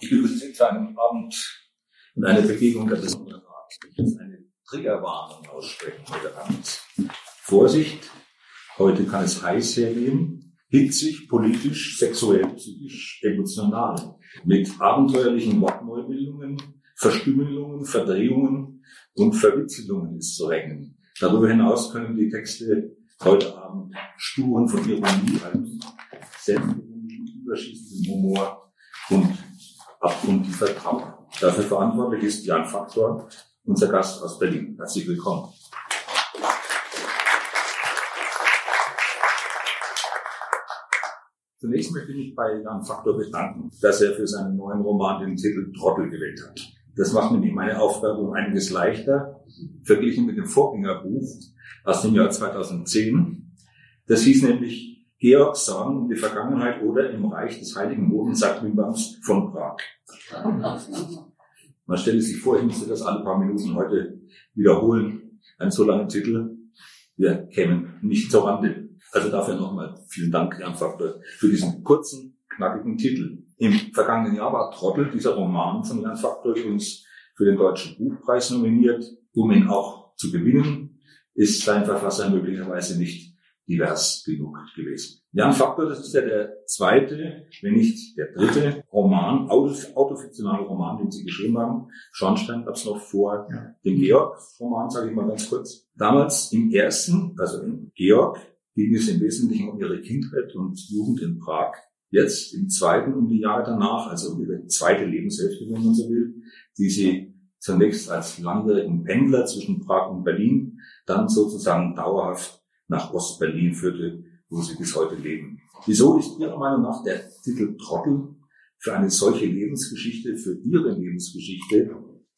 Ich begrüße Sie zu einem Abend und einer Begegnung der besonderen Art. Ich will eine Triggerwarnung aussprechen heute Abend. Vorsicht, heute kann es heiß hergehen, hitzig, politisch, sexuell, psychisch, emotional, mit abenteuerlichen Wortneubildungen, Verstümmelungen, Verdrehungen und Verwitzelungen ist zu rechnen. Darüber hinaus können die Texte heute Abend Spuren von Ironie halten, Selbstironie, überschießendem Humor und abgrundtiefer Trauer. Dafür verantwortlich ist Jan Faktor, unser Gast aus Berlin. Herzlich willkommen. Zunächst möchte ich mich bei Jan Faktor bedanken, dass er für seinen neuen Roman den Titel Trottel gewählt hat. Das macht nämlich meine Aufgabe um einiges leichter, verglichen mit dem Vorgängerbuch aus dem Jahr 2010. Das hieß nämlich Georg Sagen um die Vergangenheit oder im Reich des heiligen Bodensattlübers von Prag. Man stelle sich vor, ich müsste das alle paar Minuten heute wiederholen. Ein so langer Titel. Wir kämen nicht zur Rande. Also dafür nochmal vielen Dank einfach für diesen kurzen, knackigen Titel. Im vergangenen Jahr war Trottel, dieser Roman von Jan Faktor, übrigens für den Deutschen Buchpreis nominiert. Um ihn auch zu gewinnen, ist sein Verfasser möglicherweise nicht divers genug gewesen. Jan Faktor, das ist ja der zweite, wenn nicht der dritte Roman, autofiktionale Roman, den Sie geschrieben haben. Schornstein gab es noch vor ja. dem Georg-Roman, sage ich mal ganz kurz. Damals im ersten, also im Georg, ging es im Wesentlichen um ihre Kindheit und Jugend in Prag. Jetzt im zweiten um die Jahre danach, also um ihre zweite Lebenshälfte, wenn man so will, die sie zunächst als langjährigen Pendler zwischen Prag und Berlin, dann sozusagen dauerhaft nach Ost-Berlin führte, wo sie bis heute leben. Wieso ist Ihrer Meinung nach der Titel Trottel für eine solche Lebensgeschichte, für Ihre Lebensgeschichte,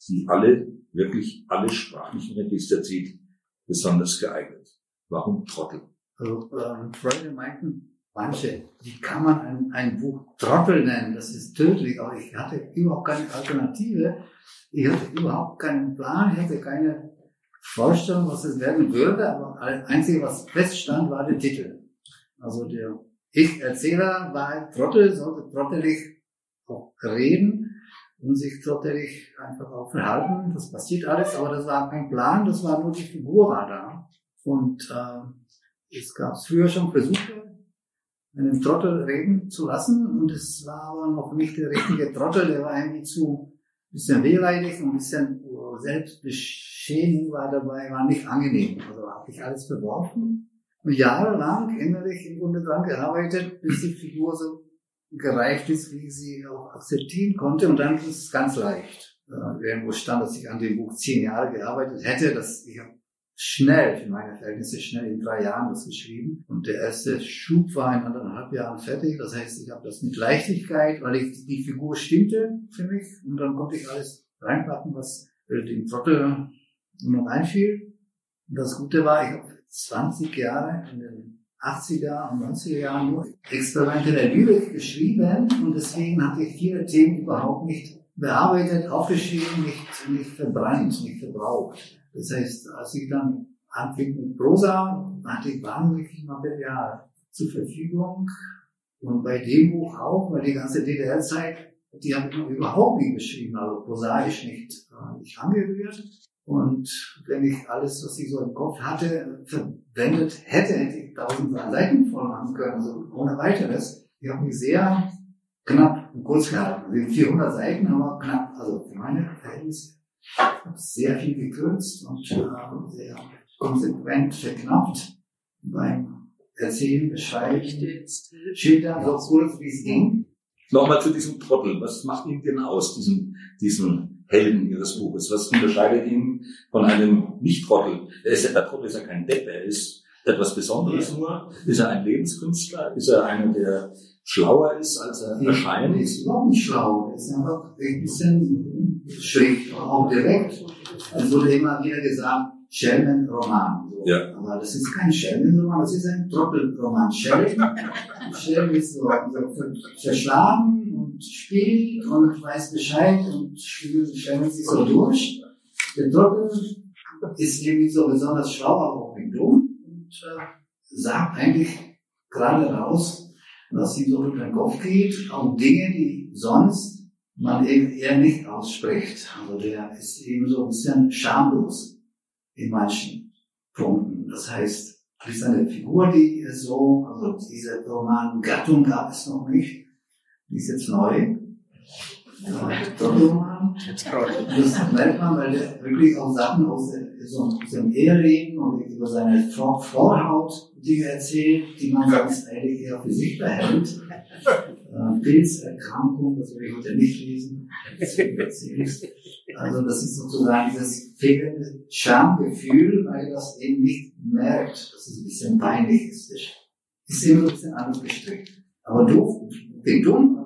die alle, wirklich alle sprachlichen Register zieht, besonders geeignet? Warum Trottel? Also, ähm, Freunde meinten, manche, wie kann man ein, ein Buch Trottel nennen? Das ist tödlich, aber ich hatte überhaupt keine Alternative. Ich hatte überhaupt keinen Plan, ich hatte keine Vorstellung, was es werden würde, aber das Einzige, was feststand, war der Titel. Also der Ich-Erzähler war ein Trottel, sollte trottelig auch reden und sich trottelig einfach auch verhalten. Das passiert alles, aber das war kein Plan, das war nur die Figur war da. Und äh, es gab früher schon Versuche, einen Trottel reden zu lassen und es war aber noch nicht der richtige Trottel, der war irgendwie zu bisschen wehleidig und ein bisschen Selbstbeschädigung war dabei, war nicht angenehm. Also habe ich alles verworfen und jahrelang innerlich im Grunde dran gearbeitet, bis die Figur so gereift ist, wie ich sie auch akzeptieren konnte. Und dann ist es ganz leicht. Äh, irgendwo stand, dass ich an dem Buch zehn Jahre gearbeitet hätte. Dass ich schnell, für meine Verhältnisse schnell in drei Jahren das geschrieben. Und der erste Schub war in anderthalb Jahren fertig. Das heißt, ich habe das mit Leichtigkeit, weil ich, die Figur stimmte für mich. Und dann konnte ich alles reinpacken, was dem Trottel noch einfiel. Und das Gute war, ich habe 20 Jahre in den 80er und 90er Jahren nur Experimente der Lyrik geschrieben und deswegen hatte ich viele Themen überhaupt nicht bearbeitet, aufgeschrieben, nicht, nicht verbrannt, nicht verbraucht. Das heißt, als ich dann anfing mit Prosa, hatte ich wahnsinnig Material zur Verfügung. Und bei dem Buch auch, weil die ganze DDR-Zeit, die habe ich noch überhaupt nicht geschrieben, also prosaisch nicht, äh, nicht angerührt. Und wenn ich alles, was ich so im Kopf hatte, verwendet hätte, hätte ich tausend Seiten voll machen können, also ohne weiteres. Ich habe mich sehr knapp und kurz gehalten. Sind 400 Seiten, aber knapp, also meine Verhältnisse sehr viel gekürzt und äh, sehr konsequent verknappt beim Erzählen, Beschreiben, Schildern, so kurz wie es ging. Nochmal zu diesem Trottel. Was macht ihn denn aus, diesen, diesen Helden Ihres Buches? Was unterscheidet ihn von einem Nicht-Trottel? Der, ist ja, der Trottel ist ja kein Depp, er ist etwas Besonderes nur. Ist er ein Lebenskünstler? Ist er einer, der schlauer ist, als er erscheint? Er ist überhaupt nicht schlau. Er ist einfach ein bisschen schräg, auch direkt. Es wurde immer wieder gesagt, Schelmenroman. So. Ja. Aber das ist kein Schelmenroman, das ist ein Trottelroman. Schelm, Schelm ist so, so verschlagen und spielt und weiß Bescheid und schelmt sich so durch. Der Trottel ist irgendwie so besonders schlau, aber auch nicht dumm und äh, sagt eigentlich gerade raus, was ihm so durch den Kopf geht, auch Dinge, die sonst man eben eher nicht ausspricht. Also der ist eben so ein bisschen schamlos in manchen Punkten. Das heißt, ist eine Figur, die so, also diese Roman-Gattung gab es noch nicht, die ist jetzt neu. Doppelroman. Das merkt man, weil der wirklich auch Sachen aus, so, aus dem Eheleben und über seine Vorhaut Dinge erzählt, die man ganz ehrlich eher für sich behält. Äh, Pilzerkrankung, das will ich heute nicht lesen. Also das ist sozusagen dieses fehlende Schamgefühl, weil das eben nicht merkt, dass es ein bisschen peinlich ist. Ist eben ein bisschen anders gestrickt. Aber doof, bin dumm,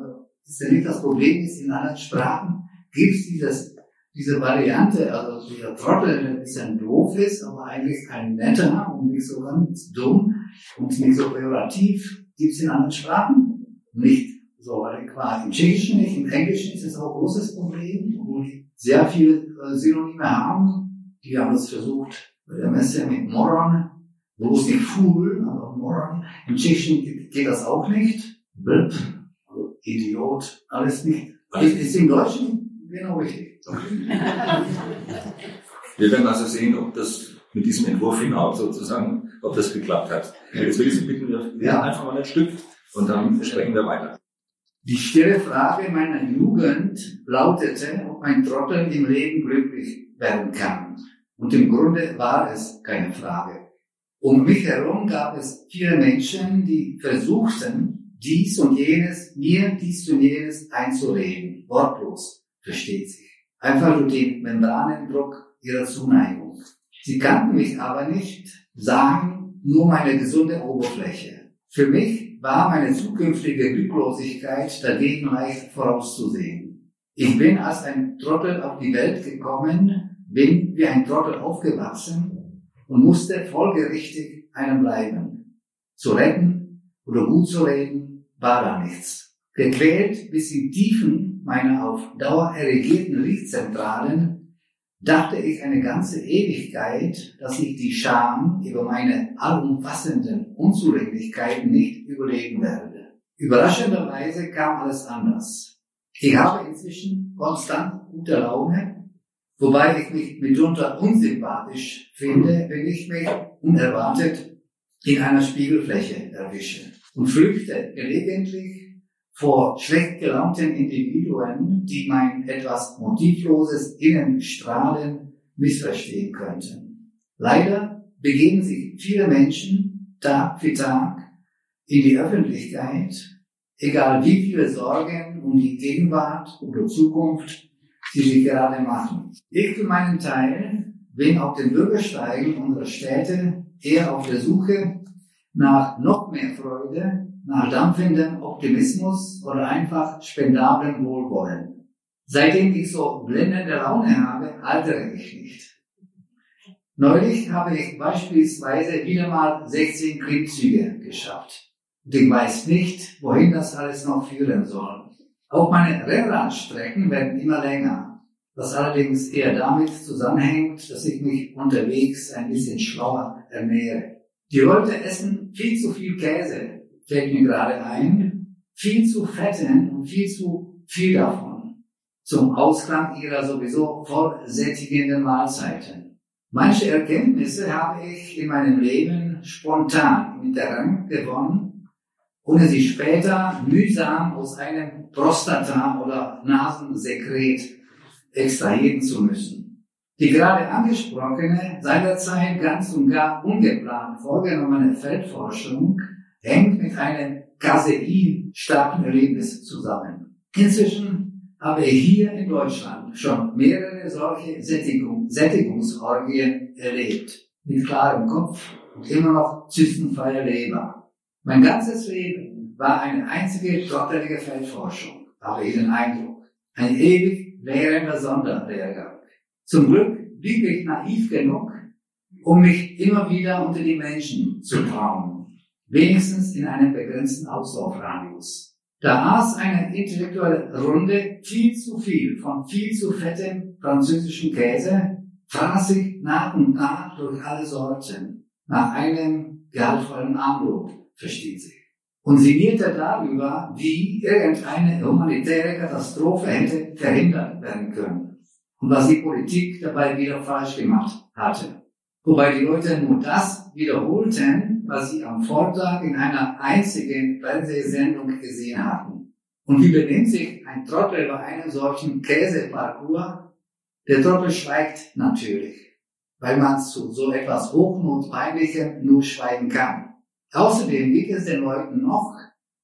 nicht das Problem, ist in anderen Sprachen gibt es dieses, diese Variante, also dieser Trottel, der ein bisschen doof ist, aber eigentlich ein netter und nicht so ganz dumm und nicht so pejorativ, gibt es in anderen Sprachen nicht. So adäquat. Im Tschechischen nicht, im Englischen ist es auch ein großes Problem, wo die sehr viele äh, Synonyme haben. Die haben es versucht bei der Messe mit Moron, bloß nicht Fool, aber Moron. Im Tschechischen geht das auch nicht. Also Idiot, alles nicht. Ist, ist im Deutschen genau richtig. Wir werden also sehen, ob das mit diesem Entwurf hinaus sozusagen, ob das geklappt hat. Jetzt will ich Sie bitten, wir ja. einfach mal ein Stück und dann sprechen wir weiter. Die stille Frage meiner Jugend lautete, ob ein Trottel im Leben glücklich werden kann. Und im Grunde war es keine Frage. Um mich herum gab es viele Menschen, die versuchten, dies und jenes, mir dies und jenes einzureden. Wortlos, versteht sich. Einfach durch den Membranendruck ihrer Zuneigung. Sie kannten mich aber nicht, sahen nur meine gesunde Oberfläche. Für mich war meine zukünftige Glücklosigkeit dagegen leicht vorauszusehen. Ich bin als ein Trottel auf die Welt gekommen, bin wie ein Trottel aufgewachsen und musste folgerichtig einem bleiben. Zu retten oder gut zu reden war da nichts. Gequält bis in Tiefen meiner auf Dauer erregierten Riechzentralen dachte ich eine ganze Ewigkeit, dass ich die Scham über meine allumfassenden Unzulänglichkeiten nicht überleben werde. Überraschenderweise kam alles anders. Ich habe inzwischen konstant gute Laune, wobei ich mich mitunter unsympathisch finde, wenn ich mich unerwartet in einer Spiegelfläche erwische und flüchte gelegentlich vor schlecht gelaunten Individuen, die mein etwas motivloses Innenstrahlen missverstehen könnten. Leider begeben sich viele Menschen Tag für Tag in die Öffentlichkeit, egal wie viele Sorgen um die Gegenwart oder Zukunft sie sich gerade machen. Ich für meinen Teil bin auf den Bürgersteigen unserer Städte eher auf der Suche nach noch mehr Freude nach dampfendem Optimismus oder einfach spendablem Wohlwollen. Seitdem ich so blendende Laune habe, altere ich nicht. Neulich habe ich beispielsweise wieder mal 16 Klimmzüge geschafft. Und ich weiß nicht, wohin das alles noch führen soll. Auch meine Rennradstrecken werden immer länger, was allerdings eher damit zusammenhängt, dass ich mich unterwegs ein bisschen schlauer ernähre. Die Leute essen viel zu viel Käse, fällt mir gerade ein, viel zu fetten und viel zu viel davon zum Ausklang ihrer sowieso vollsättigenden Mahlzeiten. Manche Erkenntnisse habe ich in meinem Leben spontan mit der Rang gewonnen, ohne sie später mühsam aus einem Prostata- oder Nasensekret extrahieren zu müssen. Die gerade angesprochene, seinerzeit ganz und gar ungeplant vorgenommene Feldforschung hängt mit einem caseinstarken Erlebnis zusammen. Inzwischen habe ich hier in Deutschland schon mehrere solche Sättigung, Sättigungsorgien erlebt. Mit klarem Kopf und immer noch zystenfreier Leber. Mein ganzes Leben war eine einzige trottelige Feldforschung, habe ich den Eindruck. Ein ewig währender Sonderlehrgang. Zum Glück blieb ich naiv genug, um mich immer wieder unter die Menschen zu trauen wenigstens in einem begrenzten Auslaufradius. Da aß eine intellektuelle Runde viel zu viel von viel zu fettem französischen Käse, fraß sich nach und nach durch alle Sorten, nach einem gehaltvollen Armbrot, versteht sich. und sinnierte darüber, wie irgendeine humanitäre Katastrophe hätte verhindert werden können und was die Politik dabei wieder falsch gemacht hatte. Wobei die Leute nur das wiederholten, was sie am Vortag in einer einzigen Fernsehsendung gesehen hatten. Und wie benimmt sich ein Trottel bei einem solchen Käseparcours? Der Trottel schweigt natürlich, weil man zu so etwas Hochnotpeinlichem nur schweigen kann. Außerdem geht es den Leuten noch,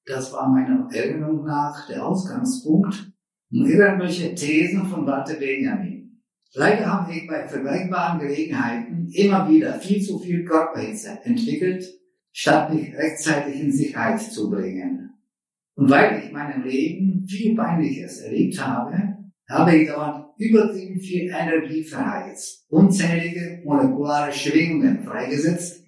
das war meiner Erinnerung nach der Ausgangspunkt, um irgendwelche Thesen von Walter Benjamin. Leider habe ich bei vergleichbaren Gelegenheiten immer wieder viel zu viel Körperhitze entwickelt, statt mich rechtzeitig in Sicherheit zu bringen. Und weil ich in meinem Leben viel Peinliches erlebt habe, habe ich dauernd übertrieben viel Energie verheizt, unzählige molekulare Schwingungen freigesetzt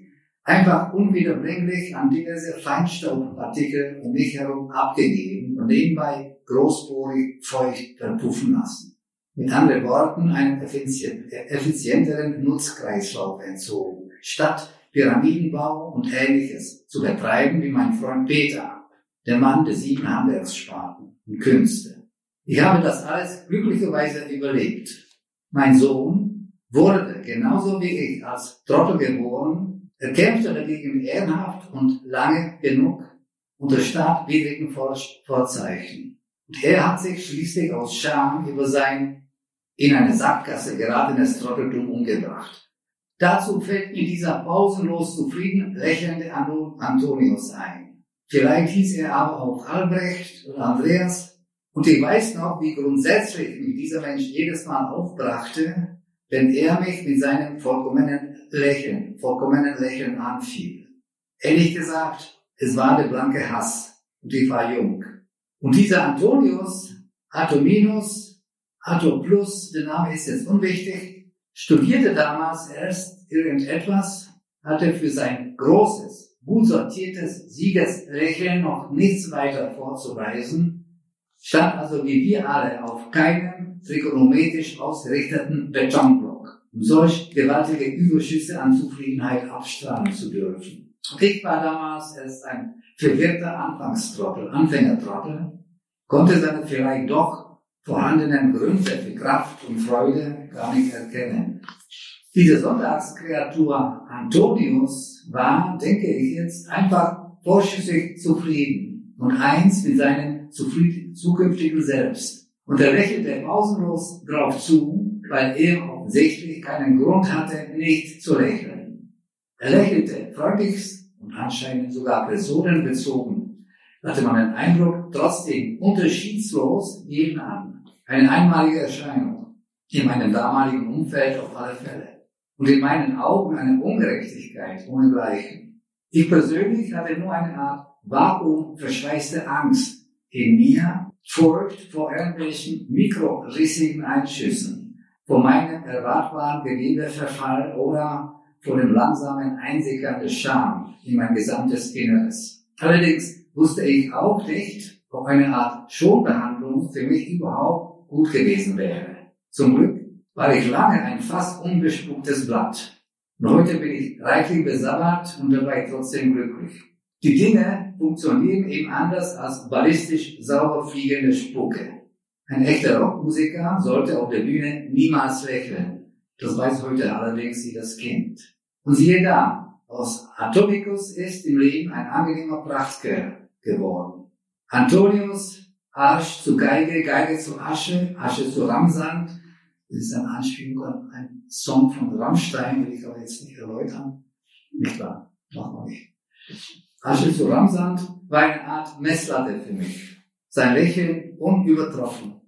einfach unwiederbringlich an diverse Feinstaubpartikel um mich herum abgegeben und nebenbei großporig feucht verpuffen lassen. Mit anderen Worten, einen effizienteren Nutzkreislauf entzogen, statt Pyramidenbau und ähnliches zu betreiben wie mein Freund Peter, der Mann der sieben Handwerkssparten und Künste. Ich habe das alles glücklicherweise überlebt. Mein Sohn wurde genauso wie ich als Trottel geboren er kämpfte dagegen ehrenhaft und lange genug unter staatwidrigen Vorzeichen. Und er hat sich schließlich aus Scham über sein in eine Sackgasse geratenes Trotteltum umgebracht. Dazu fällt mir dieser pausenlos zufrieden lächelnde Antonius ein. Vielleicht hieß er aber auch Albrecht oder Andreas. Und ich weiß noch, wie grundsätzlich mich dieser Mensch jedes Mal aufbrachte, wenn er mich mit seinem vollkommenen Lächeln, vollkommenen Lächeln anfiel. Ehrlich gesagt, es war der blanke Hass und ich war jung. Und dieser Antonius, Atominus, Ato Plus, der Name ist jetzt unwichtig, studierte damals erst irgendetwas, hatte für sein großes, gut sortiertes Siegeslächeln noch nichts weiter vorzuweisen, stand also wie wir alle auf keinem trigonometrisch ausgerichteten Betonblock, um solch gewaltige Überschüsse an Zufriedenheit abstrahlen zu dürfen. Ich war damals erst ein verwirrter Anfangstrottel, Anfängertrottel, konnte seine vielleicht doch vorhandenen Gründe für Kraft und Freude gar nicht erkennen. Diese Sonntagskreatur Antonius war, denke ich jetzt, einfach vorschüssig zufrieden und eins mit seinem zukünftigen Selbst. Und er lächelte pausenlos drauf zu, weil er offensichtlich keinen Grund hatte, nicht zu lächeln. Er lächelte freundlichst und anscheinend sogar personenbezogen. Hatte man den Eindruck, trotzdem unterschiedslos jeden an. Eine einmalige Erscheinung. In meinem damaligen Umfeld auf alle Fälle. Und in meinen Augen eine Ungerechtigkeit ohnegleichen. Ich persönlich hatte nur eine Art vakuum verschweißte Angst in mir Furcht vor irgendwelchen mikrorissigen Einschüssen, vor meinem erwartbaren Gewebeverfall oder vor dem langsamen Einsickern des Scham in mein gesamtes Inneres. Allerdings wusste ich auch nicht, ob eine Art Schonbehandlung für mich überhaupt gut gewesen wäre. Zum Glück war ich lange ein fast unbespuktes Blatt. Und heute bin ich reichlich besabbert und dabei trotzdem glücklich. Die Dinge funktionieren eben anders als ballistisch sauber fliegende Spucke. Ein echter Rockmusiker sollte auf der Bühne niemals lächeln. Das weiß heute allerdings jedes Kind. Und siehe da, aus Atomicus ist im Leben ein angenehmer Prachtkerl geworden. Antonius, Arsch zu Geige, Geige zu Asche, Asche zu Ramsand. Das ist eine Anspielung an einen Song von Rammstein, will ich aber jetzt nicht erläutern. Nicht wahr? Wir nicht. Asche zu Ramsand war eine Art Messlatte für mich. Sein Lächeln unübertroffen.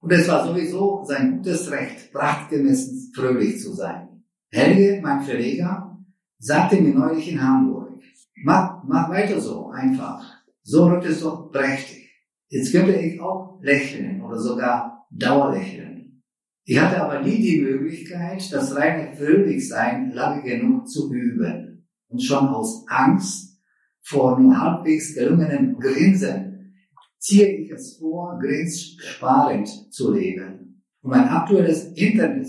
Und es war sowieso sein gutes Recht, prachtgemessen fröhlich zu sein. Helge, mein Verleger, sagte mir neulich in Hamburg, mach, mach weiter so, einfach. So wird es doch prächtig. Jetzt könnte ich auch lächeln oder sogar Dauerlächeln. Ich hatte aber nie die Möglichkeit, das reine Fröhlichsein lange genug zu üben. Und schon aus Angst vor nur halbwegs gelungenem Grinsen ziehe ich es vor, grenzsparend zu leben. Und mein aktuelles Internet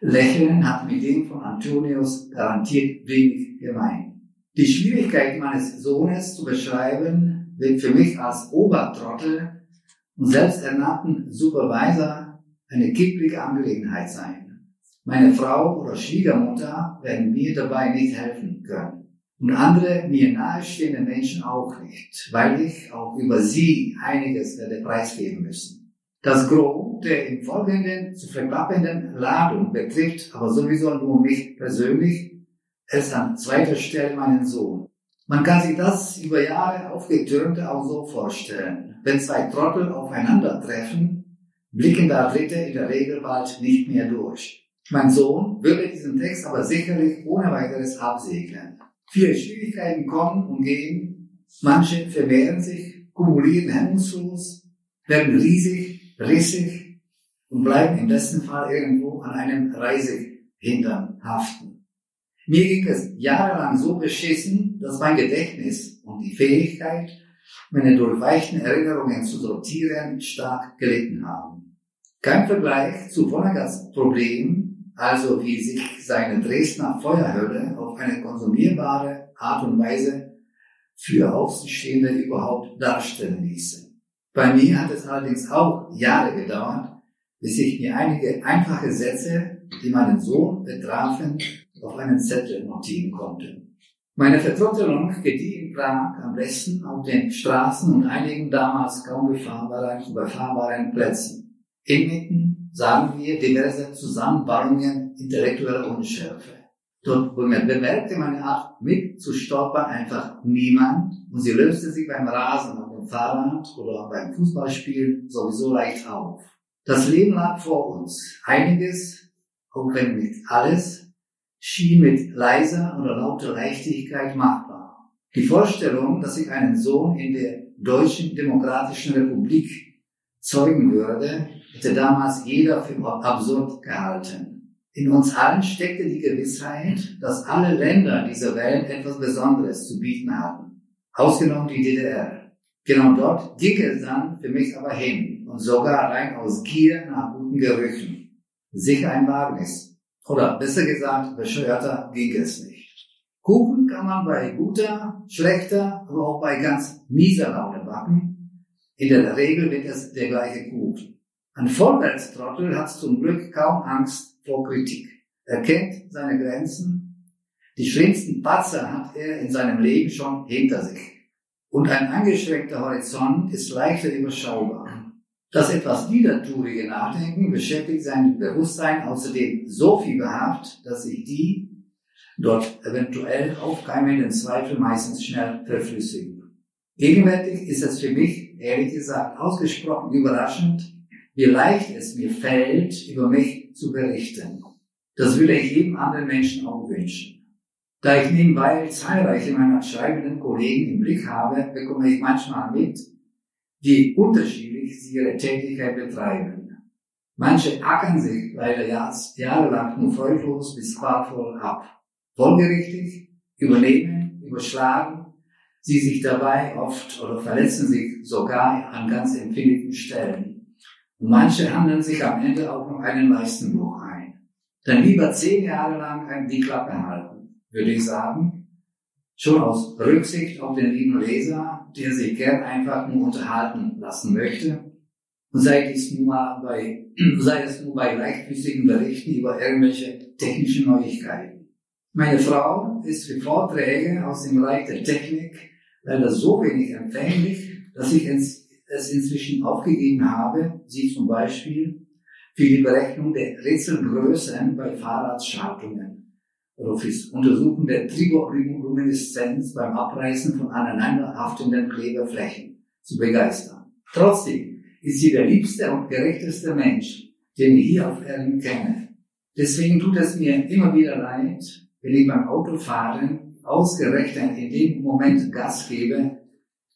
Lächeln hat mit dem von Antonius garantiert wenig gemein. Die Schwierigkeit meines Sohnes zu beschreiben, wird für mich als Obertrottel und selbsternannten Supervisor eine kipplige Angelegenheit sein. Meine Frau oder Schwiegermutter werden mir dabei nicht helfen können. Und andere mir nahestehende Menschen auch nicht, weil ich auch über sie einiges werde preisgeben müssen. Das Gros der im Folgenden zu verklappenden Ladung betrifft aber sowieso nur mich persönlich, es an zweiter Stelle meinen Sohn. Man kann sich das über Jahre aufgetürmte auch so vorstellen. Wenn zwei Trottel aufeinandertreffen, blicken da Dritte in der Regel bald nicht mehr durch. Mein Sohn würde diesen Text aber sicherlich ohne weiteres absegnen. Viele Schwierigkeiten kommen und gehen, manche vermehren sich, kumulieren hemmungslos, werden riesig, rissig und bleiben im besten Fall irgendwo an einem Reisehintern haften. Mir ging es jahrelang so beschissen, dass mein Gedächtnis und die Fähigkeit, meine durchweichten Erinnerungen zu sortieren, stark gelitten haben. Kein Vergleich zu Vonegas Problem also wie sich seine Dresdner Feuerhölle auf eine konsumierbare Art und Weise für Außenstehende überhaupt darstellen ließe. Bei mir hat es allerdings auch Jahre gedauert, bis ich mir einige einfache Sätze, die meinen Sohn betrafen, auf einen Zettel notieren konnte. Meine Vertrottelung gedieh in Prag am besten auf den Straßen und einigen damals kaum befahrbaren, überfahrbaren Plätzen. Inmitten sagen wir, diverse Zusammenbauungen intellektueller Unschärfe. Dort bemerkte meine Art mitzustolpern einfach niemand und sie löste sich beim Rasen auf dem Fahrrad oder beim Fußballspielen sowieso leicht auf. Das Leben lag vor uns. Einiges, auch wenn nicht alles, schien mit leiser oder lauter Leichtigkeit machbar. Die Vorstellung, dass ich einen Sohn in der Deutschen Demokratischen Republik zeugen würde, hätte damals jeder für absurd gehalten. In uns allen steckte die Gewissheit, dass alle Länder dieser Welt etwas Besonderes zu bieten hatten. Ausgenommen die DDR. Genau dort ging es dann für mich aber hin und sogar rein aus Gier nach guten Gerüchen. Sicher ein Wagnis. Oder besser gesagt, bescheuerter ging es nicht. Kuchen kann man bei guter, schlechter, aber auch bei ganz mieser Laune backen. In der Regel wird es der gleiche Kuchen. Ein Vorwärtstrottel hat zum Glück kaum Angst vor Kritik. Er kennt seine Grenzen. Die schlimmsten Patzer hat er in seinem Leben schon hinter sich. Und ein eingeschränkter Horizont ist leichter überschaubar. Das etwas niederturige Nachdenken beschäftigt sein Bewusstsein außerdem so fieberhaft, dass sich die dort eventuell aufkeimenden Zweifel meistens schnell verflüssigen. Gegenwärtig ist es für mich, ehrlich gesagt, ausgesprochen überraschend, wie leicht es mir fällt, über mich zu berichten. Das würde ich jedem anderen Menschen auch wünschen. Da ich nebenbei zahlreiche meiner schreibenden Kollegen im Blick habe, bekomme ich manchmal mit, wie unterschiedlich ihre Tätigkeit betreiben. Manche ackern sich leider jahrelang nur freudlos bis qualvoll ab. Folgerichtig, übernehmen, überschlagen, sie sich dabei oft oder verletzen sich sogar an ganz empfindlichen Stellen. Und manche handeln sich am Ende auch noch einen Leistenbruch ein. Dann lieber zehn Jahre lang die Klappe halten, würde ich sagen. Schon aus Rücksicht auf den lieben Leser, der sich gern einfach nur unterhalten lassen möchte. Und sei es nur bei, sei es nur bei leichtfüßigen Berichten über irgendwelche technischen Neuigkeiten. Meine Frau ist für Vorträge aus dem Bereich der Technik leider so wenig empfänglich, dass ich es inzwischen aufgegeben habe, sie zum Beispiel für die Berechnung der Rätselgrößen bei Fahrradschaltungen fürs Untersuchen der Trigolumineszenz beim Abreißen von aneinanderhaftenden Klebeflächen zu begeistern. Trotzdem ist sie der liebste und gerechteste Mensch, den ich hier auf Erden kenne. Deswegen tut es mir immer wieder leid, wenn ich beim Autofahren ausgerechnet in dem Moment Gas gebe,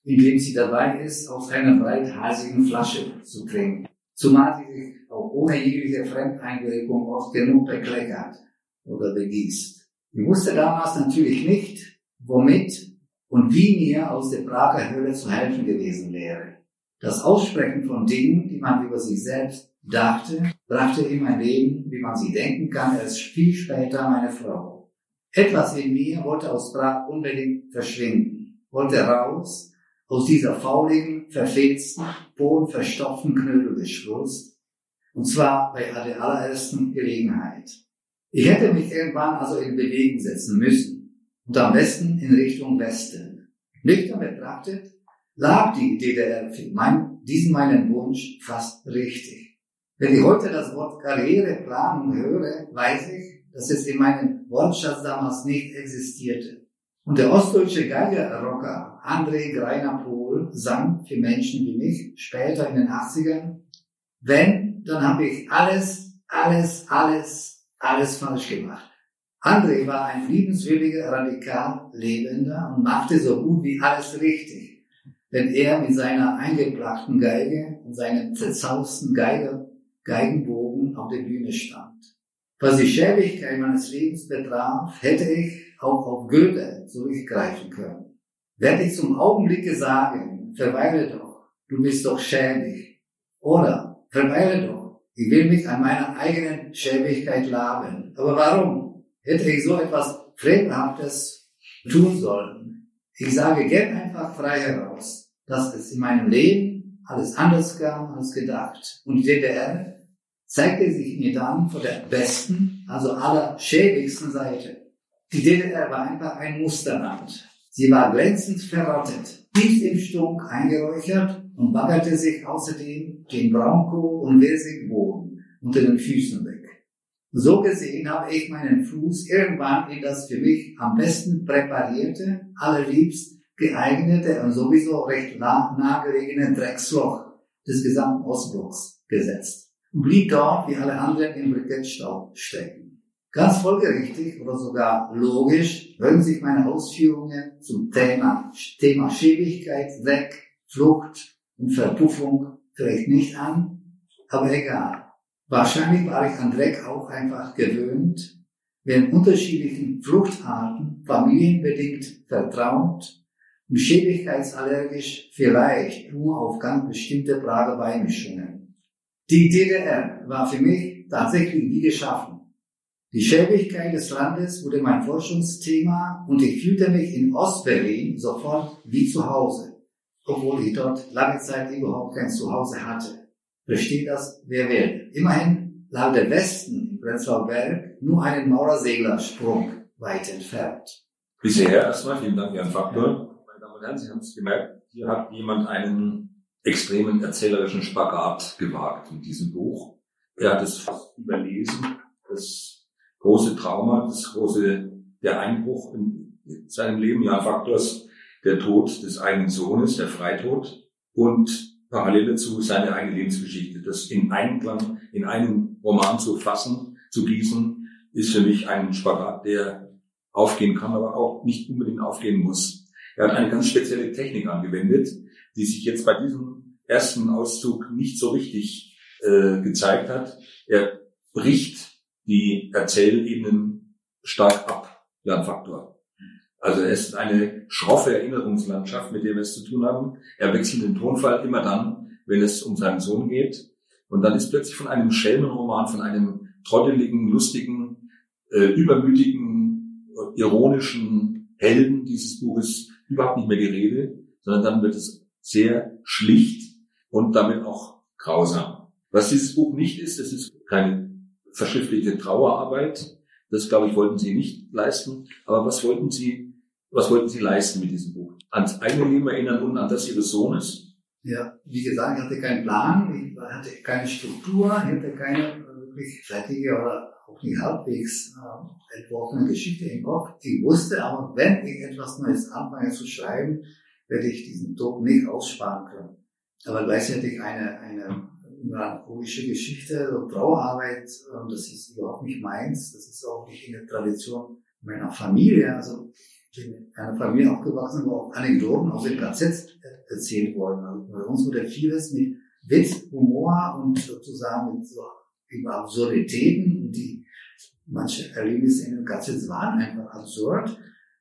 indem sie dabei ist, aus einer breithasigen Flasche zu trinken. Zumal sie sich auch ohne jegliche Fremdeinwirkung oft genug bekleckert oder begießt. Ich wusste damals natürlich nicht, womit und wie mir aus der Prager Hölle zu helfen gewesen wäre. Das Aussprechen von Dingen, die man über sich selbst dachte, brachte in mein Leben, wie man sie denken kann, erst viel später meine Frau. Etwas in mir wollte aus Prag unbedingt verschwinden, wollte raus aus dieser fauligen, verfilzten, bodenverstopften Knödelgeschwulst, und zwar bei der allerersten Gelegenheit. Ich hätte mich irgendwann also in Bewegung setzen müssen und am besten in Richtung Westen. Nüchtern betrachtet lag die DDR für mein, diesen meinen Wunsch fast richtig. Wenn ich heute das Wort Karriereplanung höre, weiß ich, dass es in meinem Wortschatz damals nicht existierte. Und der ostdeutsche Geigerrocker André Greiner-Pohl sang für Menschen wie mich später in den 80ern, wenn, dann habe ich alles, alles, alles, alles falsch gemacht. André war ein liebenswürdiger, radikal Lebender und machte so gut wie alles richtig, wenn er mit seiner eingebrachten Geige und seinem zerzausten Geige, Geigenbogen auf der Bühne stand. Was die Schäbigkeit meines Lebens betraf, hätte ich auch auf Goethe zurückgreifen können. Werde ich zum Augenblicke sagen, verweile doch, du bist doch schäbig. Oder verweile doch, ich will mich an meiner eigenen Schäbigkeit laben. Aber warum hätte ich so etwas Fremdhaftes tun sollen? Ich sage gern einfach frei heraus, dass es in meinem Leben alles anders kam als gedacht. Und DDR zeigte sich mir dann von der besten, also aller schäbigsten Seite. Die DDR war einfach ein Musterland. Sie war glänzend verrottet, tief im Stunk eingeräuchert und baggerte sich außerdem den Braunkohl und Boden unter den Füßen weg. So gesehen habe ich meinen Fuß irgendwann in das für mich am besten präparierte, allerliebst geeignete und sowieso recht nah, nahegelegene Drecksloch des gesamten Ostblocks gesetzt und blieb dort wie alle anderen im Brikettstaub stecken. Ganz folgerichtig oder sogar logisch hören sich meine Ausführungen zum Thema, Thema Schäbigkeit, Dreck, Flucht und Verpuffung vielleicht nicht an, aber egal. Wahrscheinlich war ich an Dreck auch einfach gewöhnt, während unterschiedlichen Fluchtarten familienbedingt vertraut und schäbigkeitsallergisch vielleicht nur auf ganz bestimmte Prager Beimischungen. Die DDR war für mich tatsächlich wie geschaffen. Die Schäbigkeit des Landes wurde mein Forschungsthema und ich fühlte mich in Ostberlin sofort wie zu Hause, obwohl ich dort lange Zeit überhaupt kein Zuhause hatte. Versteht das, wer will. Immerhin lag der Westen in Prenzlauer Berg nur einen Maurerseglersprung weit entfernt. Bisher erstmal vielen Dank, Jan Faktor. Ja. Meine Damen und Herren, Sie haben es gemerkt, hier hat jemand einen extremen erzählerischen Spagat gewagt in diesem Buch. Er hat es fast überlesen, das große Trauma, das große, der Einbruch in seinem Leben, ja, Faktors, der Tod des eigenen Sohnes, der Freitod und parallel dazu seine eigene Lebensgeschichte. Das in Einklang, in einen Roman zu fassen, zu gießen, ist für mich ein Spagat, der aufgehen kann, aber auch nicht unbedingt aufgehen muss. Er hat eine ganz spezielle Technik angewendet, die sich jetzt bei diesem ersten Auszug nicht so richtig äh, gezeigt hat. Er bricht die Erzählebenen stark ab, Lernfaktor. Also es ist eine schroffe Erinnerungslandschaft, mit der wir es zu tun haben. Er wechselt den Tonfall immer dann, wenn es um seinen Sohn geht. Und dann ist plötzlich von einem Schelmenroman, von einem trotteligen, lustigen, äh, übermütigen, ironischen Helden dieses Buches überhaupt nicht mehr die Rede, sondern dann wird es sehr schlicht und damit auch grausam. Was dieses Buch nicht ist, es ist keine verschriftlichte Trauerarbeit. Das, glaube ich, wollten Sie nicht leisten. Aber was wollten Sie, was wollten Sie leisten mit diesem Buch? Ans eigene Leben erinnern und an das Ihres Sohnes? Ja, wie gesagt, ich hatte keinen Plan, ich hatte keine Struktur, ich hatte keine wirklich fertige oder auch nicht halbwegs äh, entworfene Geschichte im Kopf. Ich wusste aber, wenn ich etwas Neues anfange zu schreiben, werde ich diesen Tod nicht aussparen können. Aber gleichzeitig eine, eine melancholische Geschichte, so Trauerarbeit, ähm, das ist überhaupt nicht meins. Das ist auch nicht in der Tradition meiner Familie. Also ich bin in einer Familie aufgewachsen, wo auch Anekdoten aus dem KZ erzählt wurden. Also bei uns wurde vieles mit Witz, Humor und sozusagen mit so über Absurditäten, die manche Erlebnisse in den KZ waren einfach absurd.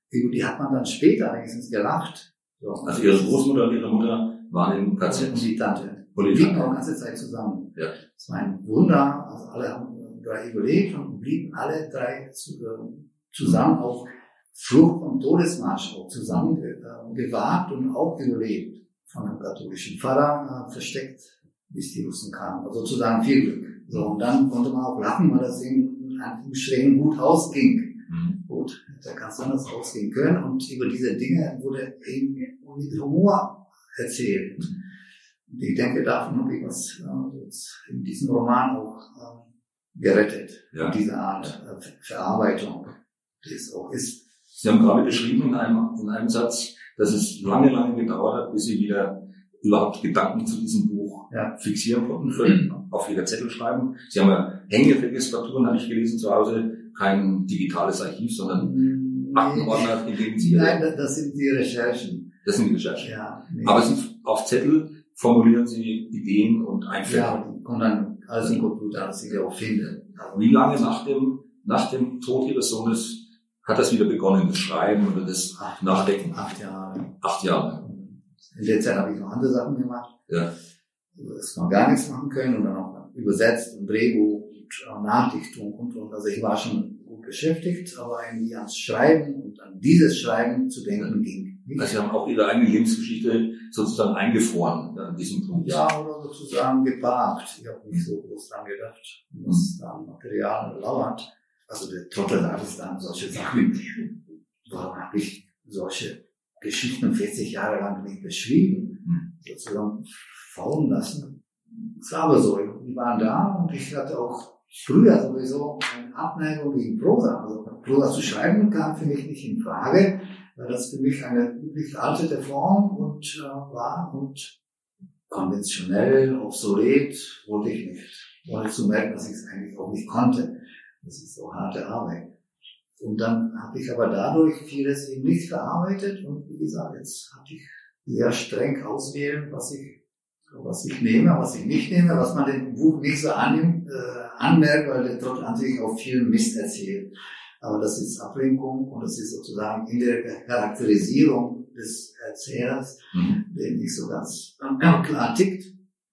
Über die hat man dann später eigentlich gelacht. So. Also Ihre Großmutter und Ihre Mutter waren im KZ? Und die Tante. Und blieben auch die ganze Zeit zusammen. Ja. Das war ein Wunder. Also alle haben drei überlebt und blieben alle drei äh, zusammen auch Flucht vom Todesmarsch auch zusammen äh, gewagt und auch überlebt von einem katholischen Pfarrer äh, versteckt, bis die Russen kamen. Also sozusagen viel Glück. So, und dann konnte man auch lachen, weil das in Anführungsstrichen gut ausging. Mhm. Gut, da ganz anders ausgehen können. Und über diese Dinge wurde eben mit Humor erzählt. Und ich denke, davon habe ich was äh, in diesem Roman auch äh, gerettet. Ja. Diese Art äh, Verarbeitung, die es auch ist. Sie haben gerade beschrieben in einem, in einem Satz, dass es lange, lange gedauert hat, bis Sie wieder überhaupt Gedanken zu diesem Buch ja. fixieren konnten, für, auf Ihre Zettel schreiben. Sie haben ja Hängeregistraturen, habe ich gelesen, zu Hause, kein digitales Archiv, sondern nee. Aktenordner, in denen Sie... Nein, das sind die Recherchen. Das sind die Recherchen. Ja, nee. Aber Sie, auf Zettel formulieren Sie Ideen und Einfälle. Ja, und dann alles im Computer, dass ich auch finde. Wie lange nach dem, nach dem Tod Ihres Sohnes hat das wieder begonnen, das Schreiben oder das acht, Nachdenken? Acht Jahre. Acht Jahre. In der Zeit habe ich noch andere Sachen gemacht. Ja. Das man gar nichts machen können und dann auch übersetzt und Drehbuch und Nachdichtung und, und. Also ich war schon gut beschäftigt, aber irgendwie ans Schreiben und an dieses Schreiben zu denken ging. Nicht. Also Sie haben auch Ihre eigene Lebensgeschichte sozusagen eingefroren an diesem Punkt. Ja, oder sozusagen geparkt. Ich habe nicht so groß dran gedacht, was da an Material lauert. Also der Trottel hat es dann solche Sachen. Warum habe ich solche Geschichten 40 Jahre lang nicht beschrieben? Hm. Sozusagen faulen lassen. Es war aber so, die waren da und ich hatte auch früher sowieso eine Abneigung gegen Prosa. Also Prosa zu schreiben kam für mich nicht in Frage, weil das für mich eine üblich veraltete Form und äh, war und konventionell, obsolet, wollte ich nicht. Ohne zu merken, dass ich es eigentlich auch nicht konnte. Das ist so harte Arbeit. Und dann habe ich aber dadurch vieles eben nicht verarbeitet und wie gesagt, jetzt hatte ich sehr streng auswählen, was ich, was ich nehme, was ich nicht nehme, was man dem Buch nicht so annimmt, äh, anmerkt, weil der an sich auch viel Mist erzählt. Aber das ist Ablenkung und das ist sozusagen in der Charakterisierung des Erzählers, mhm. der nicht so ganz klar tickt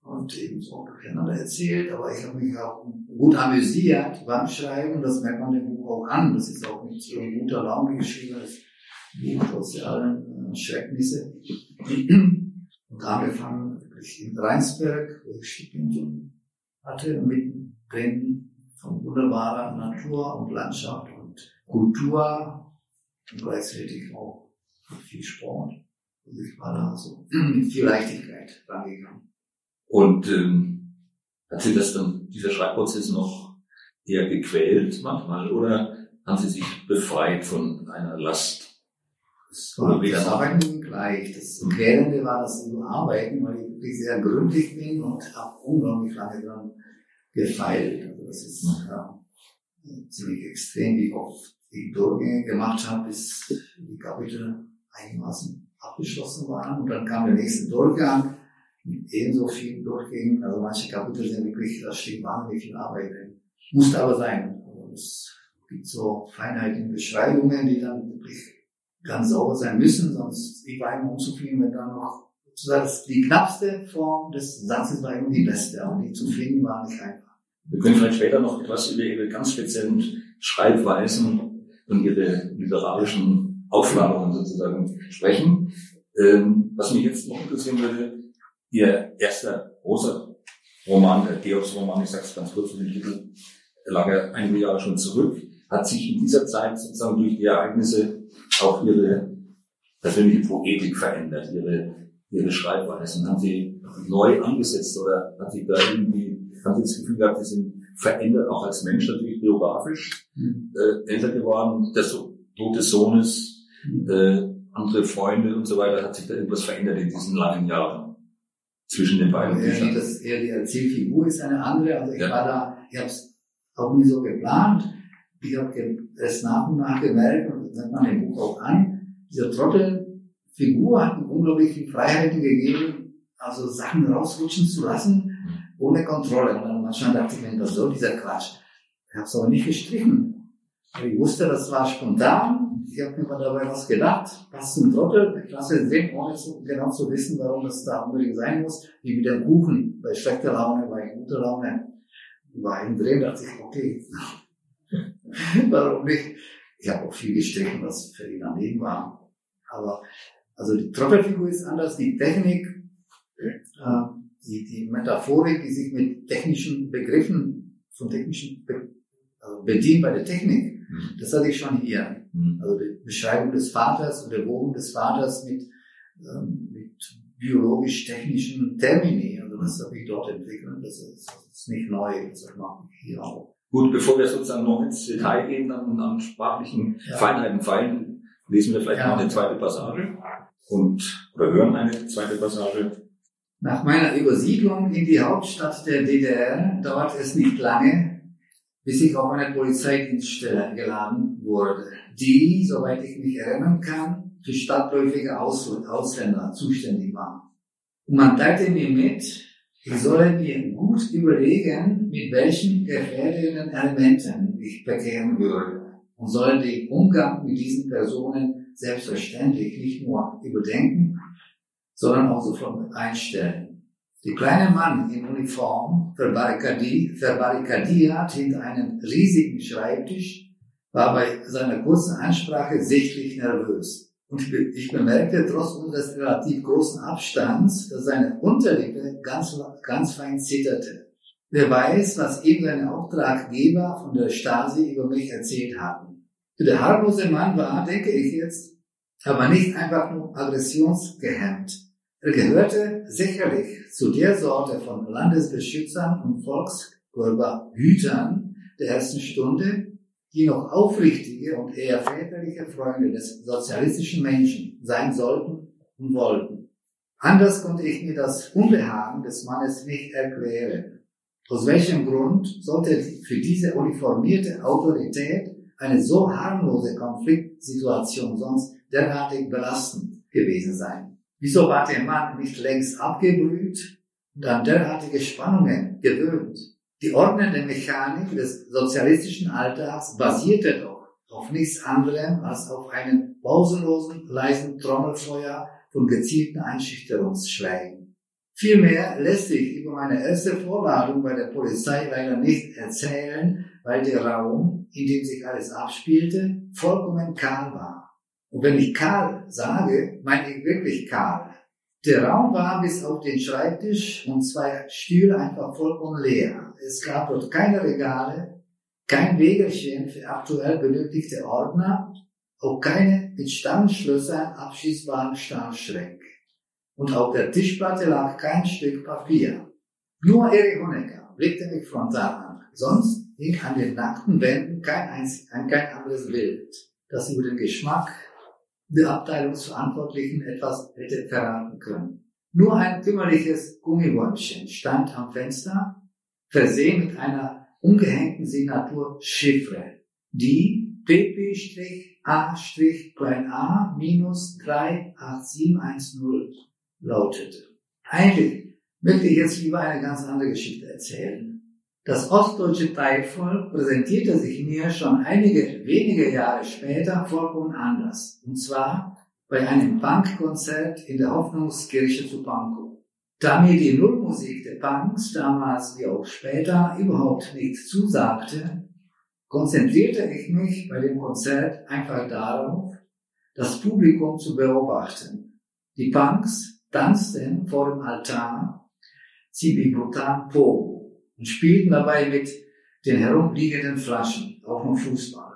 und eben so durcheinander erzählt, aber ich habe mich auch gut amüsiert beim Schreiben, das merkt man dem Buch auch an. Das ist auch nicht so ein guter Laune geschriebenes Buch, trotz allen äh, Schrecknisse. Und angefangen wirklich in Rheinsberg, wo ich Stipendium hatte, mittendrin von wunderbarer Natur und Landschaft und Kultur und gleichzeitig auch viel Sport. Und ich war da so mit viel Leichtigkeit rangegangen. Und ähm, hat Sie das dann, dieser Schreibprozess noch eher gequält manchmal oder haben Sie sich befreit von einer Last? Das war das Arbeiten gleich. Das mhm. Quälende war das Überarbeiten, weil ich wirklich sehr gründlich bin und habe unglaublich lange dran gefeilt. Also das ist mhm. ja, ziemlich extrem, wie oft die Durchgänge gemacht habe, bis die Kapitel einigermaßen abgeschlossen waren. Und dann kam der nächste Durchgang ebenso viel durchging. Also manche Kapitel sind wirklich, da steht wahnsinnig viel Arbeit drin. Musste aber sein. Also es gibt so Feinheiten in Beschreibungen, die dann wirklich ganz sauber sein müssen, sonst ich war immer unzufrieden, wenn da noch sozusagen die knappste Form des Satzes war immer die beste, aber die zu finden war nicht einfach. Wir können vielleicht später noch etwas über Ihre ganz speziellen Schreibweisen und Ihre literarischen Aufladungen sozusagen sprechen. Ähm, was mich jetzt noch interessieren würde, Ihr erster großer Roman, der Georgs-Roman, ich sage es ganz kurz mit dem Titel, lag ja einige Jahre schon zurück, hat sich in dieser Zeit sozusagen durch die Ereignisse auch ihre persönliche Poetik verändert, ihre, ihre Schreibweisen. Haben sie neu angesetzt oder hat sich da irgendwie, haben sie das Gefühl gehabt, sie sind verändert, auch als Mensch natürlich biografisch, mhm. äh, älter geworden, der so, Tod des Sohnes, mhm. äh, andere Freunde und so weiter, hat sich da irgendwas verändert in diesen langen Jahren? Zwischen den beiden Büchern. Das eher die Erzählfigur ist eine andere. Also ich ja. war da, ich habe es auch nie so geplant. Ich habe es nach und nach gemerkt und das man im Buch auch an. Diese Trottelfigur hat mir unglaublich viel Freiheiten gegeben, also Sachen rausrutschen zu lassen, ohne Kontrolle. Und dann manchmal dachte ich mir, was soll dieser Quatsch? Ich habe es aber nicht gestrichen. Ich wusste, das war spontan ich habe mir mal dabei was gedacht, was zum Trottel, ich lasse es sehen, ohne zu, genau zu wissen, warum das da unbedingt sein muss, wie mit dem Kuchen, bei schlechter Laune, bei guter Laune, war innen drin, dachte ich, okay, warum nicht? Ich habe auch viel gestrichen, was für ihn daneben war. Aber also die Trottelfigur ist anders, die Technik, äh, die, die Metaphorik, die sich mit technischen Begriffen von technischen Be also bedient bei der Technik, mhm. das hatte ich schon hier. Mhm. Also die Beschreibung des Vaters und der Wohnung des Vaters mit, ähm, mit biologisch-technischen Termini. Also das habe ich dort entwickelt. Das ist, das ist nicht neu, das mache ich hier auch. Gut, bevor wir sozusagen noch ins Detail gehen, dann an sprachlichen ja. Feinheiten feilen, lesen wir vielleicht ja. noch eine zweite Passage und oder hören eine zweite Passage. Nach meiner Übersiedlung in die Hauptstadt der DDR dauert es nicht lange, bis ich auf eine Polizeidienststelle geladen wurde, die, soweit ich mich erinnern kann, für stadtläufige Ausländer zuständig war. Und man teilte mir mit, ich solle mir gut überlegen, mit welchen gefährdenden Elementen ich bekehren würde und solle den Umgang mit diesen Personen selbstverständlich nicht nur überdenken, sondern auch sofort einstellen. Der kleine Mann in Uniform, verbarrikadiert hinter einem riesigen Schreibtisch, war bei seiner kurzen Ansprache sichtlich nervös. Und ich bemerkte trotz unseres relativ großen Abstands, dass seine Unterlippe ganz, ganz fein zitterte. Wer weiß, was ihm seine Auftraggeber von der Stasi über mich erzählt haben. Der harmlose Mann war, denke ich jetzt, aber nicht einfach nur aggressionsgehemmt. Er gehörte sicherlich zu der Sorte von Landesbeschützern und Volkskörperhütern der ersten Stunde, die noch aufrichtige und eher väterliche Freunde des sozialistischen Menschen sein sollten und wollten. Anders konnte ich mir das Unbehagen des Mannes nicht erklären. Aus welchem Grund sollte für diese uniformierte Autorität eine so harmlose Konfliktsituation sonst derartig belastend gewesen sein? Wieso war der Mann nicht längst abgebrüht und an derartige Spannungen gewöhnt? Die ordnende Mechanik des sozialistischen Alltags basierte doch auf nichts anderem als auf einem pausenlosen, leisen Trommelfeuer von gezielten Einschüchterungsschlägen. Vielmehr lässt sich über meine erste Vorladung bei der Polizei leider nicht erzählen, weil der Raum, in dem sich alles abspielte, vollkommen kahl war. Und wenn ich kahl sage, meine ich wirklich kahl. Der Raum war bis auf den Schreibtisch und zwei Stühle einfach vollkommen leer. Es gab dort keine Regale, kein Wegelchen für aktuell benötigte Ordner, auch keine mit Stammschlössern abschließbaren Stahlschränke. Und auf der Tischplatte lag kein Stück Papier. Nur Erich Honecker blickte mich frontal an. Sonst hing an den nackten Wänden kein, einzig, kein anderes Bild, das über den Geschmack der Abteilungsverantwortlichen etwas hätte verraten können. Nur ein kümmerliches Gummibäumchen stand am Fenster, versehen mit einer umgehängten Signatur Chiffre, die pp-a-a minus 38710 lautete. Eigentlich möchte ich jetzt lieber eine ganz andere Geschichte erzählen. Das ostdeutsche Teilvolk präsentierte sich mir schon einige wenige Jahre später vollkommen anders. Und zwar bei einem Punkkonzert in der Hoffnungskirche zu Pankow. Da mir die Nullmusik der Punks damals wie auch später überhaupt nicht zusagte, konzentrierte ich mich bei dem Konzert einfach darauf, das Publikum zu beobachten. Die Punks tanzten vor dem Altar Zibi Brutan Po und spielten dabei mit den herumliegenden Flaschen, auch noch Fußball.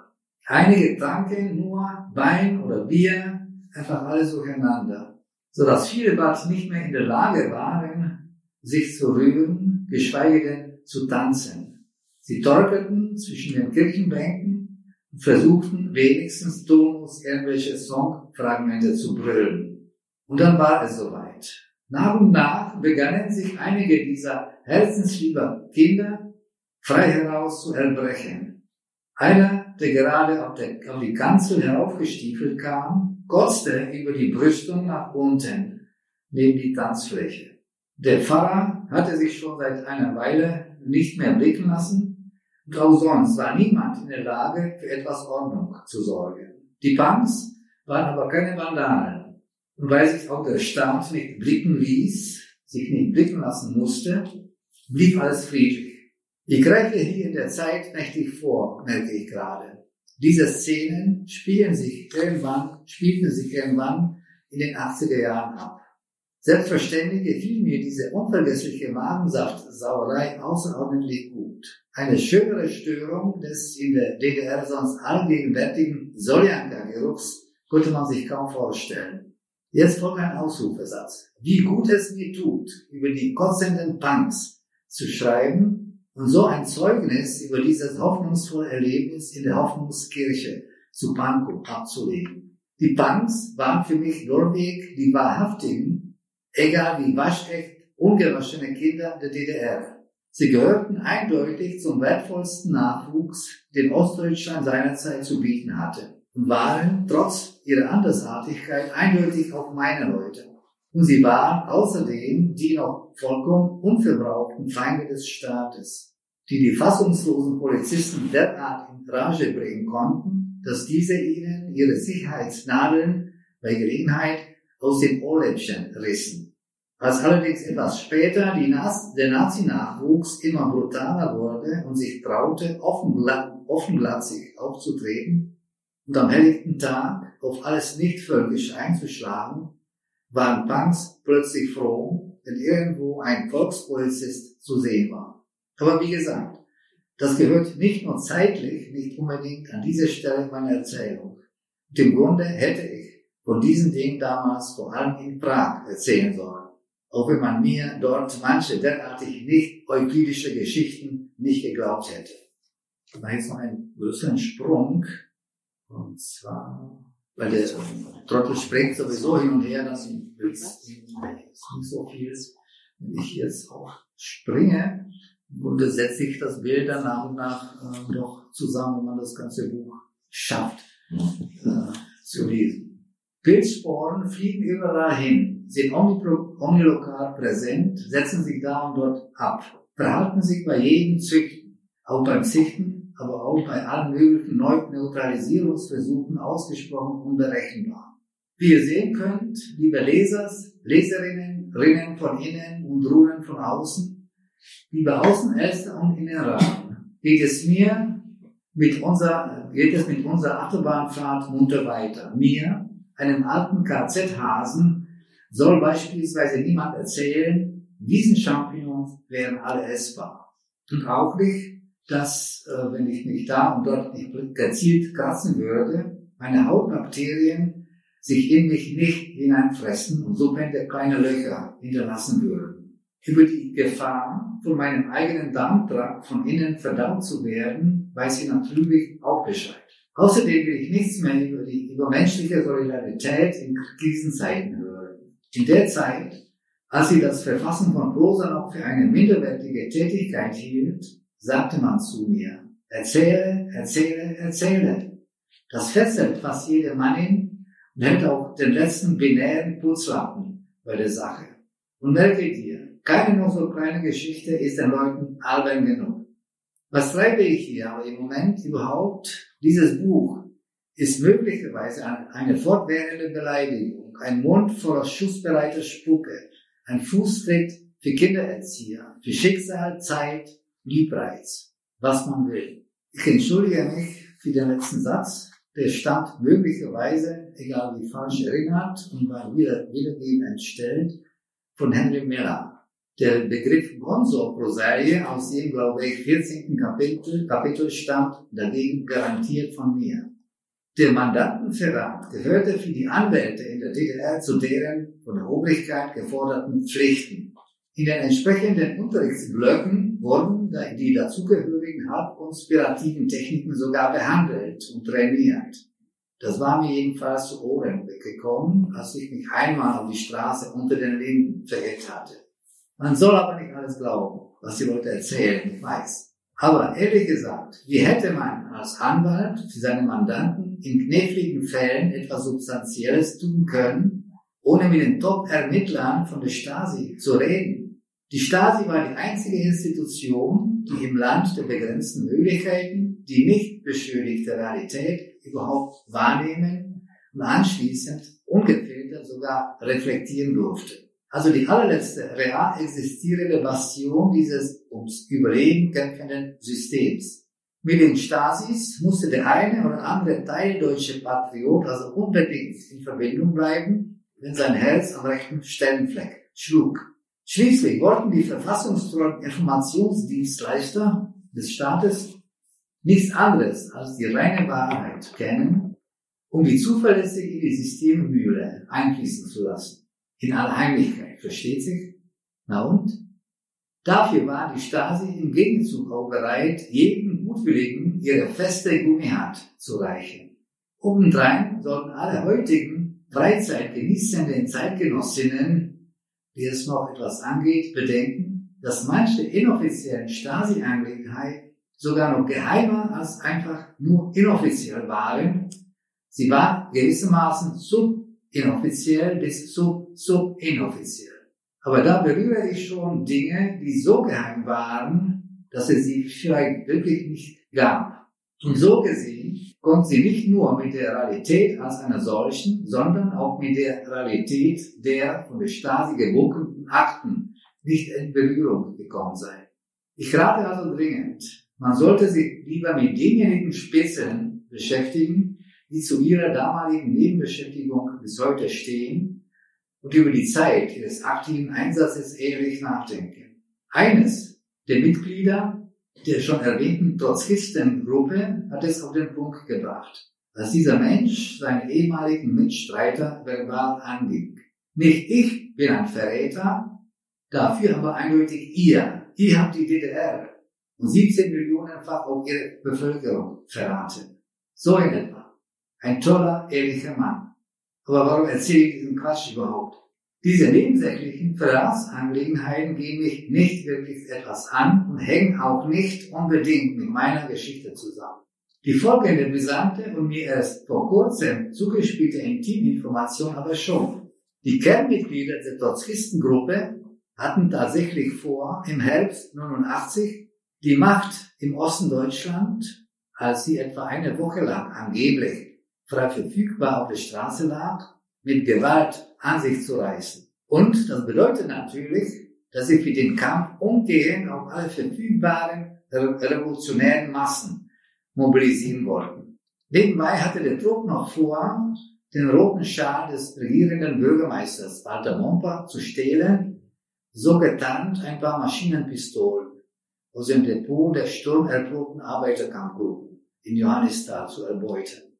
Einige tranken nur Wein oder Bier, einfach alles durcheinander, so dass viele bald nicht mehr in der Lage waren, sich zu rühren, geschweige denn zu tanzen. Sie torkelten zwischen den Kirchenbänken und versuchten wenigstens tonlos irgendwelche Songfragmente zu brüllen. Und dann war es soweit. Nach und nach begannen sich einige dieser herzenslieber Kinder frei heraus zu erbrechen. Einer, der gerade auf, der, auf die Kanzel heraufgestiefelt kam, kotzte über die Brüstung nach unten, neben die Tanzfläche. Der Pfarrer hatte sich schon seit einer Weile nicht mehr blicken lassen, und auch sonst war niemand in der Lage, für etwas Ordnung zu sorgen. Die Punks waren aber keine Vandalen, und weil sich auch der Staat nicht blicken ließ, sich nicht blicken lassen musste, blieb alles friedlich. Ich greife hier in der Zeit mächtig vor, merke ich gerade. Diese Szenen spielen sich irgendwann, spielten sich irgendwann in den 80er Jahren ab. Selbstverständlich gefiel mir diese unvergessliche Magensaftsauerei außerordentlich gut. Eine schönere Störung des in der DDR sonst allgegenwärtigen Soljanka-Geruchs konnte man sich kaum vorstellen. Jetzt folgt ein Ausrufersatz. Wie gut es mir tut, über die kotzenden Punks zu schreiben und so ein Zeugnis über dieses hoffnungsvolle Erlebnis in der Hoffnungskirche zu Pankow abzulegen. Die Punks waren für mich durchweg die wahrhaftigen egal wie waschecht, ungewaschene Kinder der DDR. Sie gehörten eindeutig zum wertvollsten Nachwuchs, den Ostdeutschland seinerzeit zu bieten hatte und waren trotz ihrer Andersartigkeit eindeutig auch meine Leute. Und sie waren außerdem die noch vollkommen unverbrauchten Feinde des Staates, die die fassungslosen Polizisten derart in Rage bringen konnten, dass diese ihnen ihre Sicherheitsnadeln bei Gelegenheit aus den Ohrläppchen rissen. Als allerdings etwas später Naz der Nazi-Nachwuchs immer brutaler wurde und sich traute, offenglatzig aufzutreten und am helllichten Tag auf alles nicht-völkisch einzuschlagen, waren Punks plötzlich froh, wenn irgendwo ein Volkspolizist zu sehen war. Aber wie gesagt, das gehört nicht nur zeitlich nicht unbedingt an diese Stelle meiner Erzählung. Und im Grunde hätte ich von diesen Dingen damals vor allem in Prag erzählen sollen. Auch wenn man mir dort manche derartig nicht euklidische Geschichten nicht geglaubt hätte. Da jetzt noch ein größeren Sprung. Und zwar, weil der Trottel springt sowieso hin und her, das ist nicht so viel. Wenn ich jetzt auch springe, und setze ich das Bild dann nach und nach äh, doch zusammen, wenn man das ganze Buch schafft äh, zu lesen. Pilzsporen fliegen überall hin, sind omnilokal präsent, setzen sich da und dort ab, verhalten sich bei jedem Züchten, auch beim Zichten, aber auch bei allen möglichen Neutralisierungsversuchen ausgesprochen unberechenbar. Wie ihr sehen könnt, liebe Lesers, Leserinnen, Rinnen von innen und Ruhen von außen, liebe Außenärzte und Innenrahmen, geht es mir mit unserer, geht es mit unserer Achterbahnfahrt munter weiter. Mir, einem alten KZ-Hasen soll beispielsweise niemand erzählen, diesen Champignons wären alle essbar. Und auch nicht, dass, äh, wenn ich mich da und dort nicht gezielt kratzen würde, meine Hautbakterien sich in mich nicht hineinfressen und so könnte kleine Löcher hinterlassen würden. Über die Gefahr, von meinem eigenen Darmtrakt von innen verdaut zu werden, weiß ich natürlich auch Bescheid. Außerdem will ich nichts mehr über die übermenschliche Solidarität in Krisenzeiten hören. In der Zeit, als sie das Verfassen von Prosa noch für eine minderwertige Tätigkeit hielt, sagte man zu mir, erzähle, erzähle, erzähle. Das fesselt fast jede Mannin und hält auch den letzten binären Putzlappen bei der Sache. Und merke dir, keine noch so kleine Geschichte ist den Leuten albern genug. Was treibe ich hier aber im Moment überhaupt? Dieses Buch ist möglicherweise eine fortwährende Beleidigung, ein Mund voller schussbereiter Spucke, ein Fußtritt für Kindererzieher, für Schicksal, Zeit, Liebreiz, was man will. Ich entschuldige mich für den letzten Satz, der stammt möglicherweise, egal wie falsch erinnert und war wieder, wiedergeben entstellt, von Henry Miller. Der Begriff Gonzo-Prosaie aus dem, glaube ich, 14. Kapitel, Kapitel stammt dagegen garantiert von mir. Der Mandantenverrat gehörte für die Anwälte in der DDR zu deren von der Obrigkeit geforderten Pflichten. In den entsprechenden Unterrichtsblöcken wurden die dazugehörigen halbkonspirativen Techniken sogar behandelt und trainiert. Das war mir jedenfalls zu Ohren weggekommen, als ich mich einmal auf die Straße unter den Linden verirrt hatte. Man soll aber nicht alles glauben, was die Leute erzählen, ich weiß. Aber ehrlich gesagt, wie hätte man als Anwalt für seine Mandanten in kniffligen Fällen etwas Substanzielles tun können, ohne mit den Top-Ermittlern von der Stasi zu reden? Die Stasi war die einzige Institution, die im Land der begrenzten Möglichkeiten die nicht beschönigte Realität überhaupt wahrnehmen und anschließend ungefiltert sogar reflektieren durfte. Also die allerletzte real existierende Bastion dieses ums Überleben kämpfenden Systems. Mit den Stasis musste der eine oder andere teildeutsche Patriot also unbedingt in Verbindung bleiben, wenn sein Herz am rechten Stellenfleck schlug. Schließlich wollten die verfassungstreuen Informationsdienstleister des Staates nichts anderes als die reine Wahrheit kennen, um die zuverlässig in die Systemmühle einfließen zu lassen. In aller Heimlichkeit, versteht sich? Na und? Dafür war die Stasi im Gegenzug auch bereit, jedem Gutwilligen ihre feste Gummihand zu reichen. Obendrein sollten alle heutigen Freizeit genießenden Zeitgenossinnen, die es noch etwas angeht, bedenken, dass manche inoffiziellen Stasi-Angelegenheiten sogar noch geheimer als einfach nur inoffiziell waren. Sie waren gewissermaßen sub-inoffiziell bis sub-sub-inoffiziell. Aber da berühre ich schon Dinge, die so geheim waren, dass es sie vielleicht wirklich nicht gab. Und so gesehen kommt sie nicht nur mit der Realität als einer solchen, sondern auch mit der Realität der von der Stasi gebunkenen Akten nicht in Berührung gekommen sein. Ich rate also dringend, man sollte sich lieber mit denjenigen Spitzen beschäftigen, die zu ihrer damaligen Nebenbeschäftigung bis heute stehen und über die Zeit ihres aktiven Einsatzes ehrlich nachdenken. Eines der Mitglieder der schon erwähnten Trotzkistengruppe hat es auf den Punkt gebracht, dass dieser Mensch seinen ehemaligen Mitstreiter verbal anging. Nicht ich bin ein Verräter, dafür aber eindeutig ihr. Ihr habt die DDR und 17 Millionenfach auf ihre Bevölkerung verraten. So in etwa. Ein toller, ehrlicher Mann. Aber warum erzähle ich diesen Quatsch überhaupt? Diese nebensächlichen Verratsangelegenheiten gehen mich nicht wirklich etwas an und hängen auch nicht unbedingt mit meiner Geschichte zusammen. Die folgende brisante und mir erst vor kurzem zugespielte Intiminformation aber schon. Die Kernmitglieder der Trotzkistengruppe hatten tatsächlich vor, im Herbst 89 die Macht im Osten Deutschland, als sie etwa eine Woche lang angeblich frei verfügbar auf der Straße lag, mit Gewalt an sich zu reißen. Und das bedeutet natürlich, dass sie für den Kampf umgehend auf alle verfügbaren revolutionären Massen mobilisieren wollten. Nebenbei hatte der Trupp noch vor, den roten Schal des regierenden Bürgermeisters Walter Momper zu stehlen, so getarnt ein paar Maschinenpistolen aus dem Depot der sturmerprobten Arbeiterkampfgruppen in Johannisthal zu erbeuten.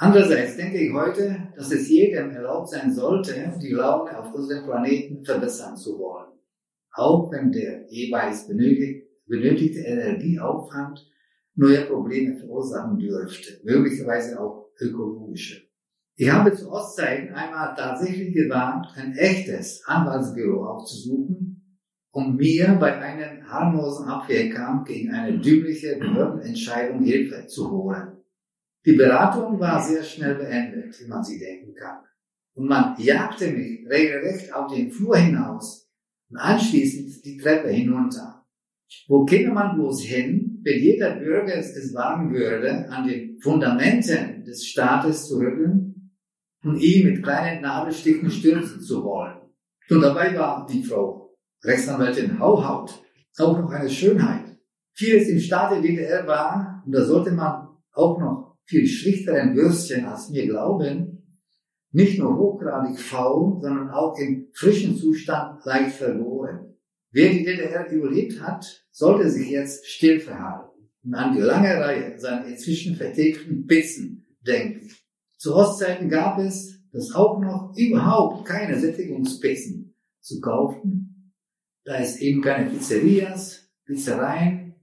Andererseits denke ich heute, dass es jedem erlaubt sein sollte, die Laune auf unserem Planeten verbessern zu wollen. Auch wenn der jeweils benötigte Energieaufwand neue Probleme verursachen dürfte, möglicherweise auch ökologische. Ich habe zu Ostzeiten einmal tatsächlich gewagt, ein echtes Anwaltsbüro aufzusuchen, um mir bei einem harmlosen Abwehrkampf gegen eine dümmliche Behördenentscheidung Hilfe zu holen. Die Beratung war sehr schnell beendet, wie man sie denken kann. Und man jagte mich regelrecht auf den Flur hinaus und anschließend die Treppe hinunter. Wo käme man bloß hin, wenn jeder Bürger es wagen würde, an den Fundamenten des Staates zu rütteln und ihn mit kleinen Nadelstichen stürzen zu wollen? Und dabei war die Frau Rechtsanwältin Hauhaut, auch noch eine Schönheit. Vieles im Staat der DDR war, und da sollte man auch noch viel schlichteren Würstchen als mir glauben, nicht nur hochgradig faul, sondern auch im frischen Zustand leicht verloren. Wer die DDR überlebt hat, sollte sich jetzt still verhalten und an die lange Reihe seiner inzwischen vertilgten Bissen denken. Zu Ostzeiten gab es das auch noch überhaupt keine Sättigungspizzen zu kaufen da es eben keine Pizzerias, Pizzereien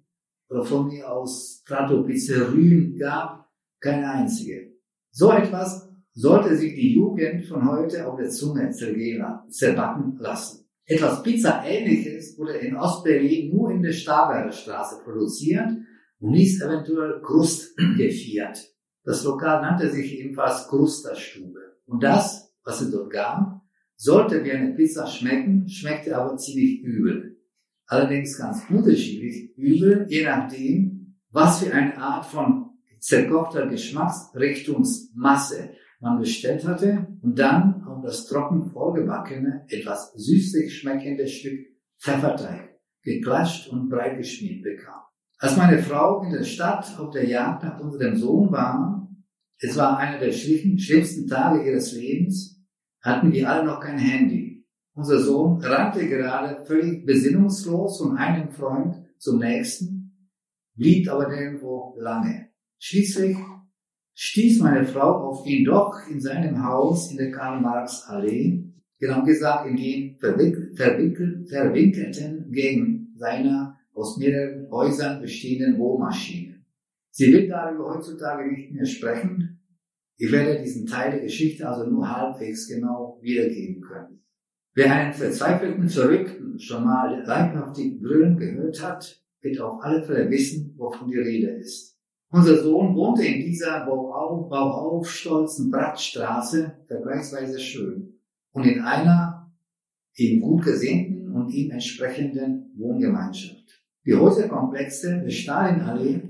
oder von mir aus Tratto-Pizzerien gab, keine einzige. So etwas sollte sich die Jugend von heute auf der Zunge zerbacken lassen. Etwas Pizza-ähnliches wurde in Ostberlin nur in der Staberger Straße produziert und hieß eventuell Krust gefiert. Das Lokal nannte sich ebenfalls Krusterstube. Und das, was es dort gab, sollte wie eine Pizza schmecken, schmeckte aber ziemlich übel. Allerdings ganz unterschiedlich übel, je nachdem, was für eine Art von zerkochter Geschmacksrichtungsmasse man bestellt hatte und dann auf das trocken vorgebackene, etwas süßlich schmeckende Stück Pfefferteig geklatscht und breit geschmiert bekam. Als meine Frau in der Stadt auf der Jagd nach unserem Sohn war, es war einer der schlimmsten Tage ihres Lebens, hatten wir alle noch kein Handy. Unser Sohn rannte gerade völlig besinnungslos von einem Freund zum nächsten, blieb aber nirgendwo lange. Schließlich stieß meine Frau auf ihn doch in seinem Haus in der Karl-Marx-Allee, genau gesagt in den verwinkel, verwinkelten Gegend seiner aus mehreren Häusern bestehenden Wohnmaschine. Sie will darüber heutzutage nicht mehr sprechen. Ich werde diesen Teil der Geschichte also nur halbwegs genau wiedergeben können. Wer einen verzweifelten Verrückten schon mal leibhaftig brüllen gehört hat, wird auf alle Fälle wissen, wovon die Rede ist. Unser Sohn wohnte in dieser bauauf, bauauf stolzen Brattstraße, vergleichsweise schön, und in einer ihm gut gesinnten und ihm entsprechenden Wohngemeinschaft. Die Häuserkomplexe der Stalinallee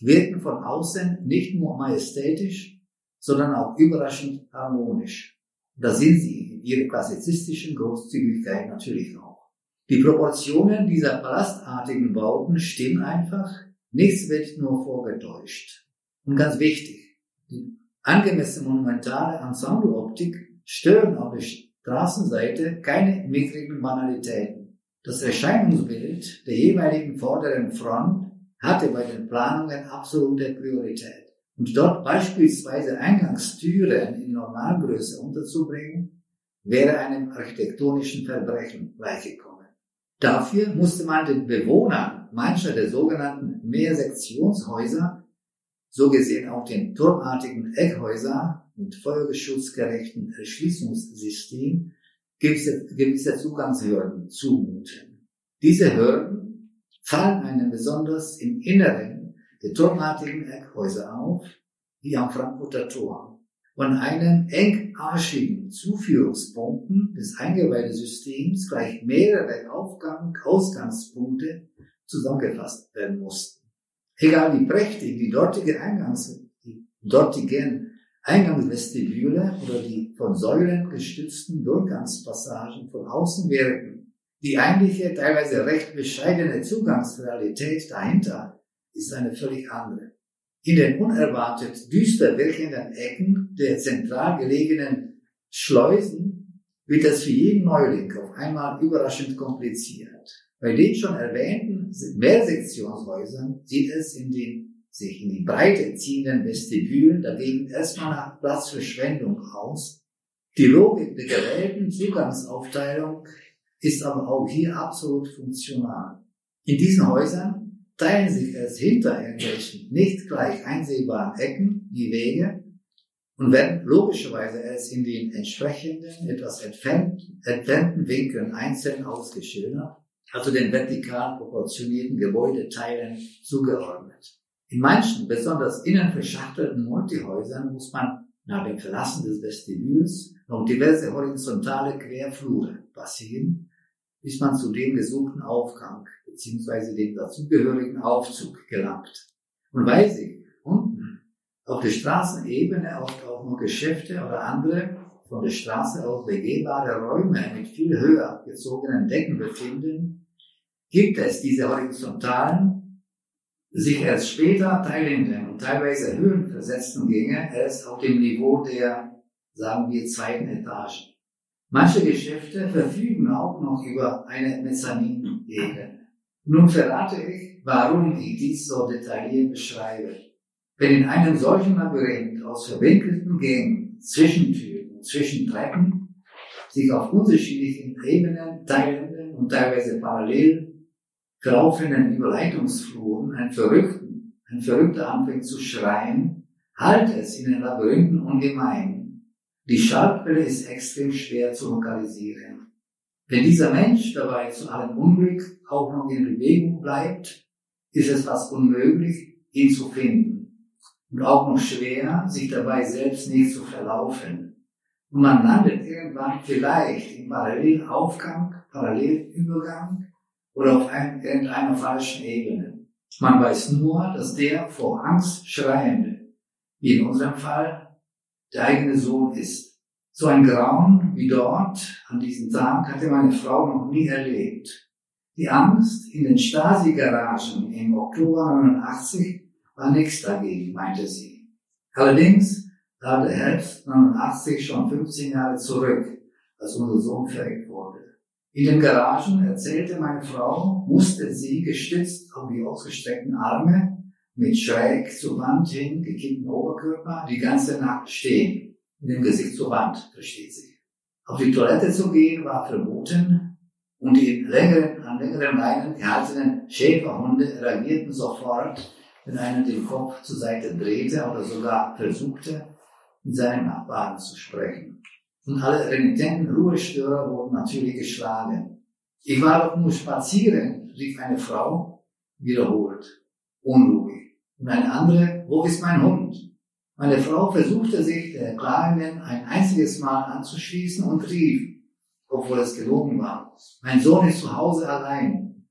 wirken von außen nicht nur majestätisch, sondern auch überraschend harmonisch. Da sind sie in ihrer klassizistischen Großzügigkeit natürlich auch. Die Proportionen dieser palastartigen Bauten stimmen einfach, nichts wird nur vorgetäuscht. Und ganz wichtig, die angemessene monumentale Ensembleoptik stören auf der Straßenseite keine mickrigen Banalitäten. Das Erscheinungsbild der jeweiligen vorderen Front hatte bei den Planungen absolute Priorität. Und dort beispielsweise Eingangstüren in Normalgröße unterzubringen, wäre einem architektonischen Verbrechen gleichgekommen. Dafür musste man den Bewohnern mancher der sogenannten Mehrsektionshäuser, so gesehen auch den turmartigen Eckhäuser mit feuergeschutzgerechten Erschließungssystem, gewisse, gewisse Zugangshürden zumuten. Diese Hürden fallen einem besonders im Inneren der turmartigen Eckhäuser auf, wie am Frankfurter Tor, und einen engarschigen Zuführungspunkten des Eingebeidesystems gleich mehrere Aufgang Ausgangspunkte zusammengefasst werden mussten. Egal wie prächtig die dortige Eingangs, die dortigen Eingangsvestibüle oder die von Säulen gestützten Durchgangspassagen von außen wirken. Die eigentliche, teilweise recht bescheidene Zugangsrealität dahinter ist eine völlig andere. In den unerwartet düster wirkenden Ecken der zentral gelegenen Schleusen wird es für jeden Neuling auf einmal überraschend kompliziert. Bei den schon erwähnten Mehrsektionshäusern sieht es in den sich in die Breite ziehenden Vestibülen dagegen erstmal nach Platzverschwendung aus. Die Logik der gewählten Zugangsaufteilung ist aber auch hier absolut funktional. In diesen Häusern teilen sich erst hinter irgendwelchen nicht gleich einsehbaren Ecken die Wege und werden logischerweise erst in den entsprechenden, etwas entfernten, entfernten Winkeln einzeln ausgeschildert, also den vertikal proportionierten Gebäudeteilen zugeordnet. In manchen, besonders innen verschachtelten Multihäusern muss man nach dem Verlassen des Vestibüls noch diverse horizontale Querflure passieren, bis man zu dem gesuchten Aufgang bzw. dem dazugehörigen Aufzug gelangt. Und weil sich unten auf der Straßenebene oft auch nur Geschäfte oder andere von der Straße aus begehbare Räume mit viel höher gezogenen Decken befinden, gibt es diese horizontalen sich erst später teilenden und teilweise höhenversetzten Gänge erst auf dem Niveau der, sagen wir, zweiten Etage. Manche Geschäfte verfügen auch noch über eine Mezzaninebene. Nun verrate ich, warum ich dies so detailliert beschreibe. Wenn in einem solchen Labyrinth aus verwinkelten Gängen, Zwischentüren und Zwischentreppen sich auf unterschiedlichen Ebenen teilenden und teilweise parallel verlaufenden Überleitungsfluren ein Verrückten, ein Verrückter anfängt zu schreien, halt es in den Labyrinthen ungemein. Die Schallquelle ist extrem schwer zu lokalisieren. Wenn dieser Mensch dabei zu allem Unglück auch noch in Bewegung bleibt, ist es fast unmöglich, ihn zu finden. Und auch noch schwer, sich dabei selbst nicht zu verlaufen. Und man landet irgendwann vielleicht im Parallelaufgang, Parallelübergang oder auf ein, irgendeiner falschen Ebene. Man weiß nur, dass der vor Angst schreiende, wie in unserem Fall, der eigene Sohn ist. So ein Grauen wie dort an diesem Tag hatte meine Frau noch nie erlebt. Die Angst in den Stasi-Garagen im Oktober 89 war nichts dagegen, meinte sie. Allerdings lag der Herbst 89 schon 15 Jahre zurück, als unser Sohn verreckt wurde. In den Garagen, erzählte meine Frau, musste sie gestützt auf die ausgestreckten Arme mit schräg zur Wand hin gekippten Oberkörper die ganze Nacht stehen, mit dem Gesicht zur Wand, versteht sie. Auf die Toilette zu gehen war verboten, und die längeren, an längeren Leinen gehaltenen Schäferhunde reagierten sofort, wenn einer den Kopf zur Seite drehte oder sogar versuchte, mit seinem Nachbarn zu sprechen. Und alle renitenten Ruhestörer wurden natürlich geschlagen. Ich war doch nur spazieren, rief eine Frau, wiederholt, unruhig. Und eine andere, wo ist mein Hund? Meine Frau versuchte sich der Klagenden ein einziges Mal anzuschließen und rief, obwohl es gelogen war. Mein Sohn ist zu Hause allein.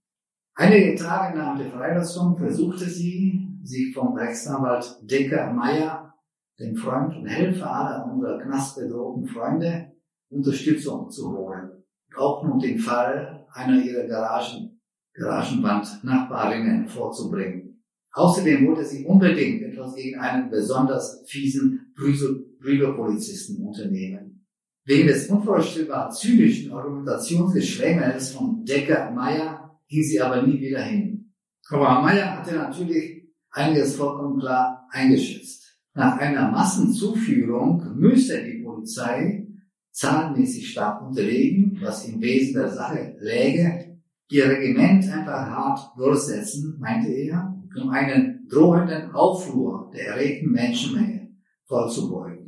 Einige Tage nach der Freilassung versuchte sie, sich vom Rechtsanwalt Decker Meyer, dem Freund und Helfer aller unserer knastbedrohten Freunde, Unterstützung zu holen. Auch um den Fall einer ihrer Garagen, Garagenwand-Nachbarinnen vorzubringen. Außerdem wollte sie unbedingt etwas gegen einen besonders fiesen Prügelpolizisten unternehmen. Wegen des unvorstellbar zynischen Argumentationsgeschwängels von Decker Meyer ging sie aber nie wieder hin. Aber Meyer hatte natürlich einiges vollkommen klar eingeschätzt. Nach einer Massenzuführung müsste die Polizei zahlenmäßig stark unterlegen, was im Wesen der Sache läge, ihr Regiment einfach hart durchsetzen, meinte er, um einen drohenden Aufruhr der erregten Menschenmenge vorzubeugen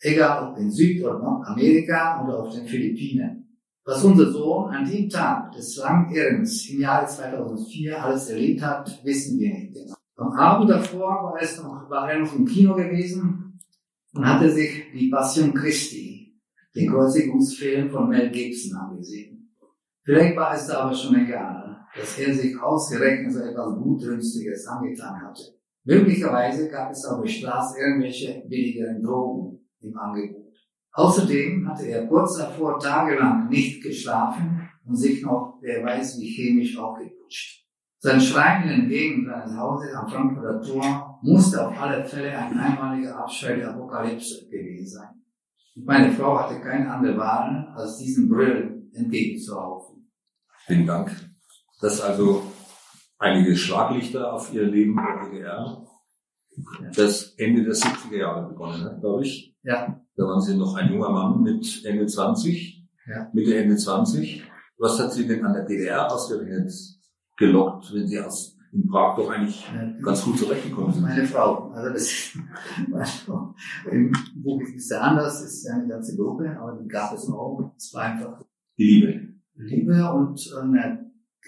egal ob in Süd- oder Nordamerika oder auf den Philippinen. Was unser Sohn an dem Tag des Langirrens im Jahre 2004 alles erlebt hat, wissen wir nicht genau. Am Abend davor war, es noch, war er noch im Kino gewesen und hatte sich die Passion Christi, den Kreuzigungsfilm von Mel Gibson, angesehen. Vielleicht war es da aber schon egal, dass er sich ausgerechnet so etwas Blutrünstiges angetan hatte. Möglicherweise gab es auf der Straße irgendwelche billigeren Drogen im Angebot. Außerdem hatte er kurz davor tagelang nicht geschlafen und sich noch, wer weiß wie chemisch aufgeputscht. Sein Schreien entgegen seines Hauses am Frankfurter Tor musste auf alle Fälle ein einmaliger Abschrei der Apokalypse gewesen sein. Und meine Frau hatte keine andere Wahl, als diesen Brill entgegenzuhaufen. Vielen Dank. Das ist also einige Schlaglichter auf Ihr Leben in der DDR, das Ende der 70er Jahre begonnen hat, glaube ich. Ja. Da waren Sie noch ein junger Mann mit Ende 20, ja. Mitte Ende 20. Was hat Sie denn an der DDR ausgerechnet gelockt, wenn Sie aus in Prag doch eigentlich ja, ganz gut zurechtgekommen sind? Meine Frau. Also das ist, meine Frau. Im Buch ist ja anders, ist ja eine ganze Gruppe, aber die gab es auch. Es war einfach die Liebe. Liebe und äh,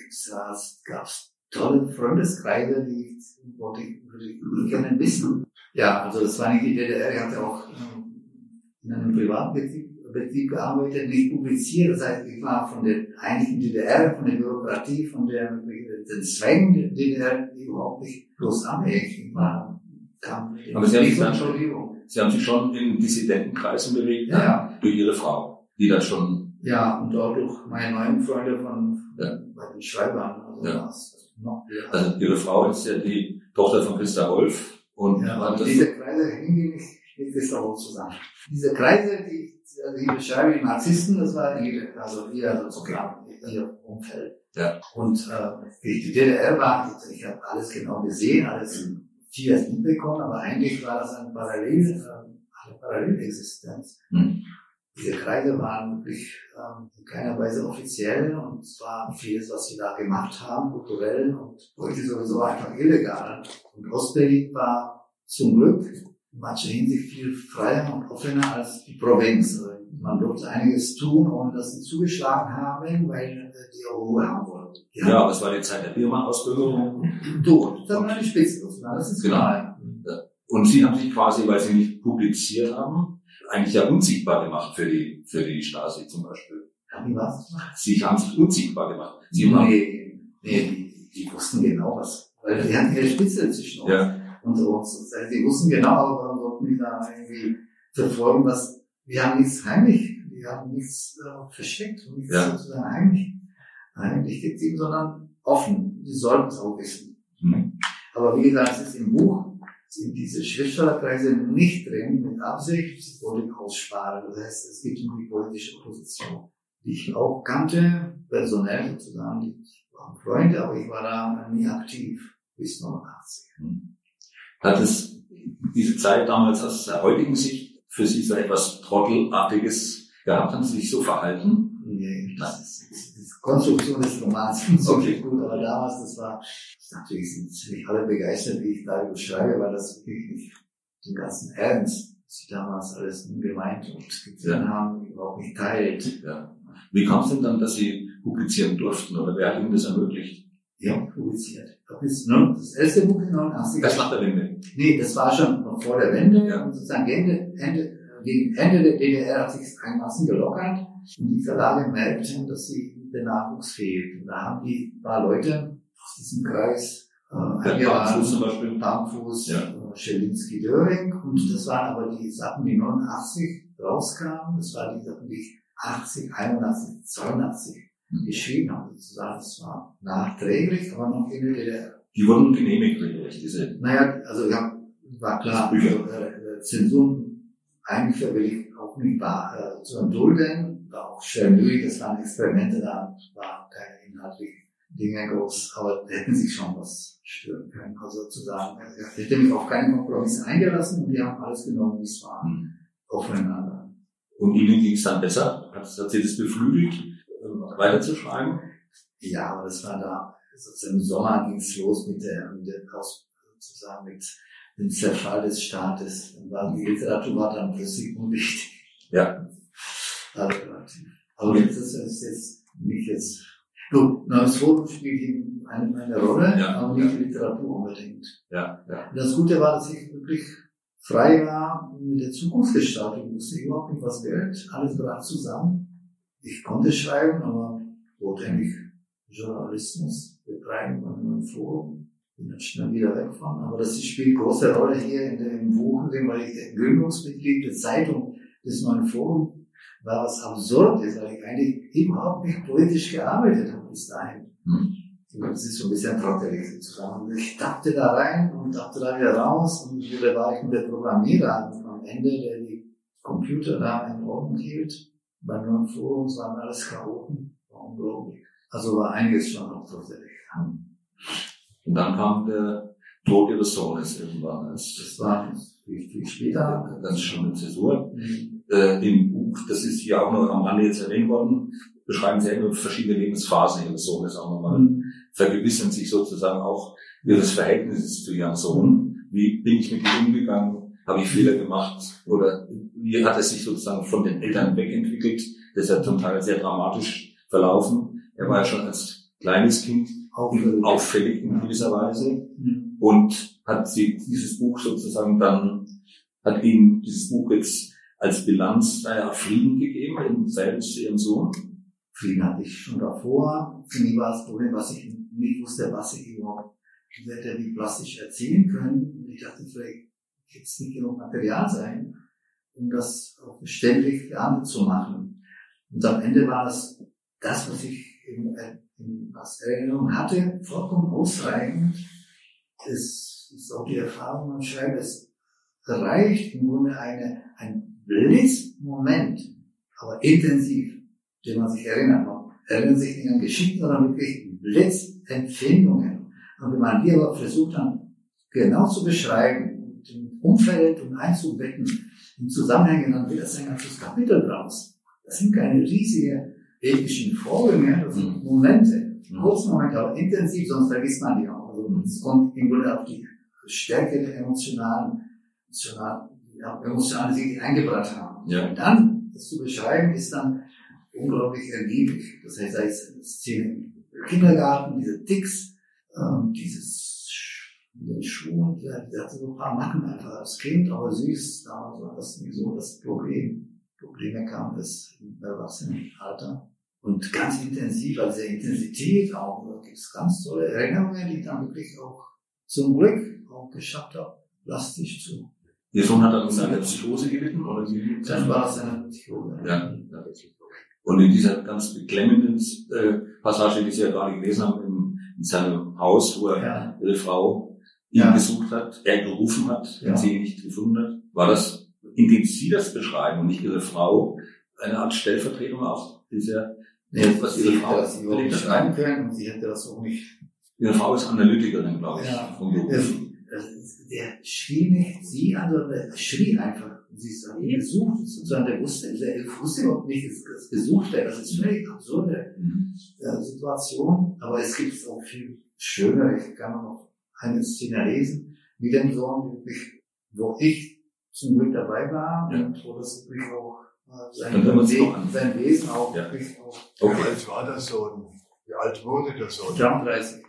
es gab tolle Freundeskreise, die wollte ich, ich gerne wissen. Ja, also das war nicht die DDR, er hatte auch ähm, in einem privaten Betrieb, Betrieb gearbeitet, nicht publiziert. Das heißt, ich war von der eigentlichen DDR, von der Bürokratie, von der, den Zwängen der DDR überhaupt nicht bloß abhängig. Ich war, kam Aber Sie haben, sich dann schon, Sie haben sich schon in Dissidentenkreisen bewegt, ja, ja. durch Ihre Frau, die dann schon... Ja, und auch durch meine neuen Freunde von, ja. Bei den Schreibern. Also, ja. noch, ja. also Ihre Frau ist ja die Tochter von Christa Wolf. Und ja, diese Kreise hängen nicht mit Christa Wolf zusammen. Diese Kreise, die, also die beschreiben die Narzissten, das war ihre, also ihr sozusagen ihr Umfeld. Ja. Und äh, die DDR war, ich habe alles genau gesehen, alles vieles mitbekommen, aber eigentlich war das eine, Parallel, äh, eine Parallelexistenz. Hm. Diese Kreise waren wirklich ähm, in keiner Weise offiziell und zwar vieles, was sie da gemacht haben, kulturell und heute sowieso einfach illegal. Und Ostberlin war zum Glück in mancher Hinsicht viel freier und offener als die Provinz. Also man durfte einiges tun, ohne dass sie zugeschlagen haben, weil äh, die auch Ruhe haben wollten. Ja, ja aber es war die Zeit der Biermann-Ausbildung. Du, das war die Spitze, das ist genau. klar. Und Sie haben sich quasi, weil Sie nicht publiziert haben, eigentlich ja unsichtbar gemacht für die, für die Stasi zum Beispiel. Haben die was? Sie haben sich unsichtbar gemacht. Sie nee, haben, nee, die, wussten genau was. Weil die hatten ihre Spitze zwischen uns. Ja und uns. Also die wussten genau, warum sollten die da irgendwie verfolgen, was, wir haben nichts heimlich, wir haben nichts äh, versteckt, nichts ja. sozusagen heimlich heimlich gegeben, sondern offen. Sie sollten es auch wissen. Mhm. Aber wie gesagt, es ist im Buch, sind diese Schriftstellerkreise nicht drin mit Absicht, sie wollen aussparen. Das heißt, es geht um die politische Opposition, die ich auch kannte, personell sozusagen, die waren Freunde, aber ich war da nie aktiv bis 89. Mhm. Hat es diese Zeit damals aus der heutigen Sicht für Sie so etwas Trottelartiges gehabt? Haben Sie sich so verhalten? Konstruktion des Romans so okay. gut, aber damals, das war, natürlich sind nicht alle begeistert, wie ich darüber schreibe, weil das wirklich nicht den ganzen Ernst, was sie damals alles gemeint und gesehen ja. haben, überhaupt nicht teilt. Ja. Wie kam es denn dann, dass Sie publizieren durften oder wer hat Ihnen das ermöglicht? Ja, publiziert. Das ist ne, das erste Buch in 89. Das nach der Wende? Nee, das war schon noch vor der Wende. Ja. Und sozusagen Ende, Ende, gegen Ende der DDR hat sich einigermaßen gelockert. Und die Verlage merkten, dass sie der Nachwuchs fehlt. Und da haben die paar Leute aus diesem Kreis, äh, Barfuß zum Beispiel. Barfuß, ja. äh, Schelinski, Döring. Und das waren aber die Sachen, die 89 rauskamen. Das waren die Sachen, die 80, 81, 82 geschrieben haben, sozusagen. Das war nachträglich, aber noch in der. Die wurden genehmigt, regelrecht, diese? Naja, also ja, war klar, also, äh, Zensuren eigentlich will ich auch nicht war, äh, zu dulden, war auch möglich, das waren Experimente, da waren keine inhaltlichen Dinge groß, aber da hätten sich schon was stören können. Also sozusagen, ich hätte mich auf keine Kompromisse eingelassen und die haben alles genommen, wie es war, mhm. aufeinander. Und Ihnen ging es dann besser? Hat, hat Sie das beflügelt? weiterzuschreiben? Ja, aber das war da, sozusagen im Sommer ging es los mit der, mit der Aus, sozusagen mit dem Zerfall des Staates. Dann war die Literatur war dann plötzlich unwichtig. Ja. Also, aber jetzt ist es jetzt nicht jetzt. Gut, das Forum spielt eine, eine Rolle, ja. aber nicht die Literatur unbedingt. Ja, ja. Das Gute war, dass ich wirklich frei war mit der Zukunftsgestaltung. Ich wusste überhaupt nicht, was Geld, alles brach zusammen ich konnte schreiben, aber wollte eigentlich Journalismus betreiben an einem Forum. Bin dann schnell wieder weggefahren. Aber das spielt große Rolle hier in dem Buch, weil ich Gründungsmitglied der Zeitung des neuen Forums was absurd ist, weil ich eigentlich überhaupt nicht politisch gearbeitet habe bis dahin. Hm. Das ist so ein bisschen trottelig sozusagen. Ich dachte da rein und dachte da wieder raus und wieder war ich mit der Programmierer am Ende, der die Computer da in Ordnung hielt beim neuen Forum waren alles Chaoten, war unglaublich. Also war einiges schon auch tatsächlich. Und dann kam der Tod ihres Sohnes irgendwann. Das war viel, viel später. Ganz schön eine Zäsur. Mhm. Äh, Im Buch, das ist hier auch noch am Rande jetzt erwähnt worden, beschreiben Sie ja verschiedene Lebensphasen Ihres Sohnes auch nochmal. Mhm. Vergewissern sich sozusagen auch Ihres Verhältnisses zu Ihrem Sohn. Wie bin ich mit ihm umgegangen? Habe ich Fehler gemacht? Oder wie hat er sich sozusagen von den Eltern wegentwickelt? Das ist ja zum Teil sehr dramatisch verlaufen. Er war ja schon als kleines Kind auffällig, auffällig in gewisser Weise mhm. und hat sie dieses Buch sozusagen dann, hat ihm dieses Buch jetzt als Bilanz naja, Frieden gegeben Verhältnis zu ihrem Sohn? Frieden hatte ich schon davor. Für mich war das Problem, was ich nicht wusste, was ich überhaupt hätte wie plastisch erzählen können. Und ich dachte, vielleicht jetzt nicht genug Material sein um das auch beständig zu machen. Und am Ende war das, das, was ich in, in als Erinnerung hatte, vollkommen ausreichend. Es ist auch die Erfahrung, man schreibt, es reicht im Grunde eine, ein Blitzmoment, aber intensiv, den man sich erinnert. Man erinnert sich nicht an Geschichten, sondern wirklich Blitzempfindungen. Und wenn man die aber versucht dann genau zu beschreiben, im Umfeld und einzubetten, in Zusammenhängen, dann wird das ein ganzes Kapitel draus. Das sind keine riesigen epischen Vorgänge, das sind mhm. Momente, mhm. kurze Momente, aber intensiv, sonst vergisst man die auch. Also es kommt im Grunde auf die Stärke der emotionalen, emotionalen, ja, emotionalen Dinge, die eingebracht haben. Ja. Und dann, das zu beschreiben, ist dann unglaublich ergiebig. Das heißt, da ist eine Szene im Kindergarten, diese Ticks, ähm, dieses in den Schuhen, der, der hatte so ein paar Macken einfach als Kind, aber süß. Damals war das nie so das Problem. Probleme kam es im Erwachsenenalter. Und ganz intensiv, also der Intensität auch, da gibt es ganz tolle Erinnerungen, die ich dann wirklich auch zum Glück auch geschafft habe, plastisch zu. Ihr Sohn hat dann seine Psychose gelitten, oder wie? Dann war es eine Psychose. Ja. Und in dieser ganz beklemmenden äh, Passage, die Sie ja gerade gelesen haben, in, in seinem Haus, wo er Ja. Ihre Frau ihn Ja. gesucht hat, er gerufen hat, wenn Ja. sie ihn nicht gefunden hat, war das, indem Sie das beschreiben und nicht Ihre Frau, eine Art Stellvertretung auch dieser, Nee, was Ihre Frau das überhaupt schreiben können und sie hätte das auch nicht. Ihre Frau ist Analytikerin, glaube ich, Ja. vom Beruf. Das, das, der schrie nicht sie an, sondern der schrie einfach. Sie ist an ihn gesucht, sozusagen, der wusste, der wusste überhaupt nicht, dass das gesucht wird. Das ist völlig absurde Mhm. äh, Situation, aber es gibt auch viel schönere. Ich kann noch eine Szene lesen, wie dem Sohn wirklich, wo ich zum Glück dabei war Ja. und wo das wirklich auch äh, sein, Weg, Wesen auch Ja. wirklich auch Wie Okay. alt war der Sohn? Wie alt wurde der Sohn? 33.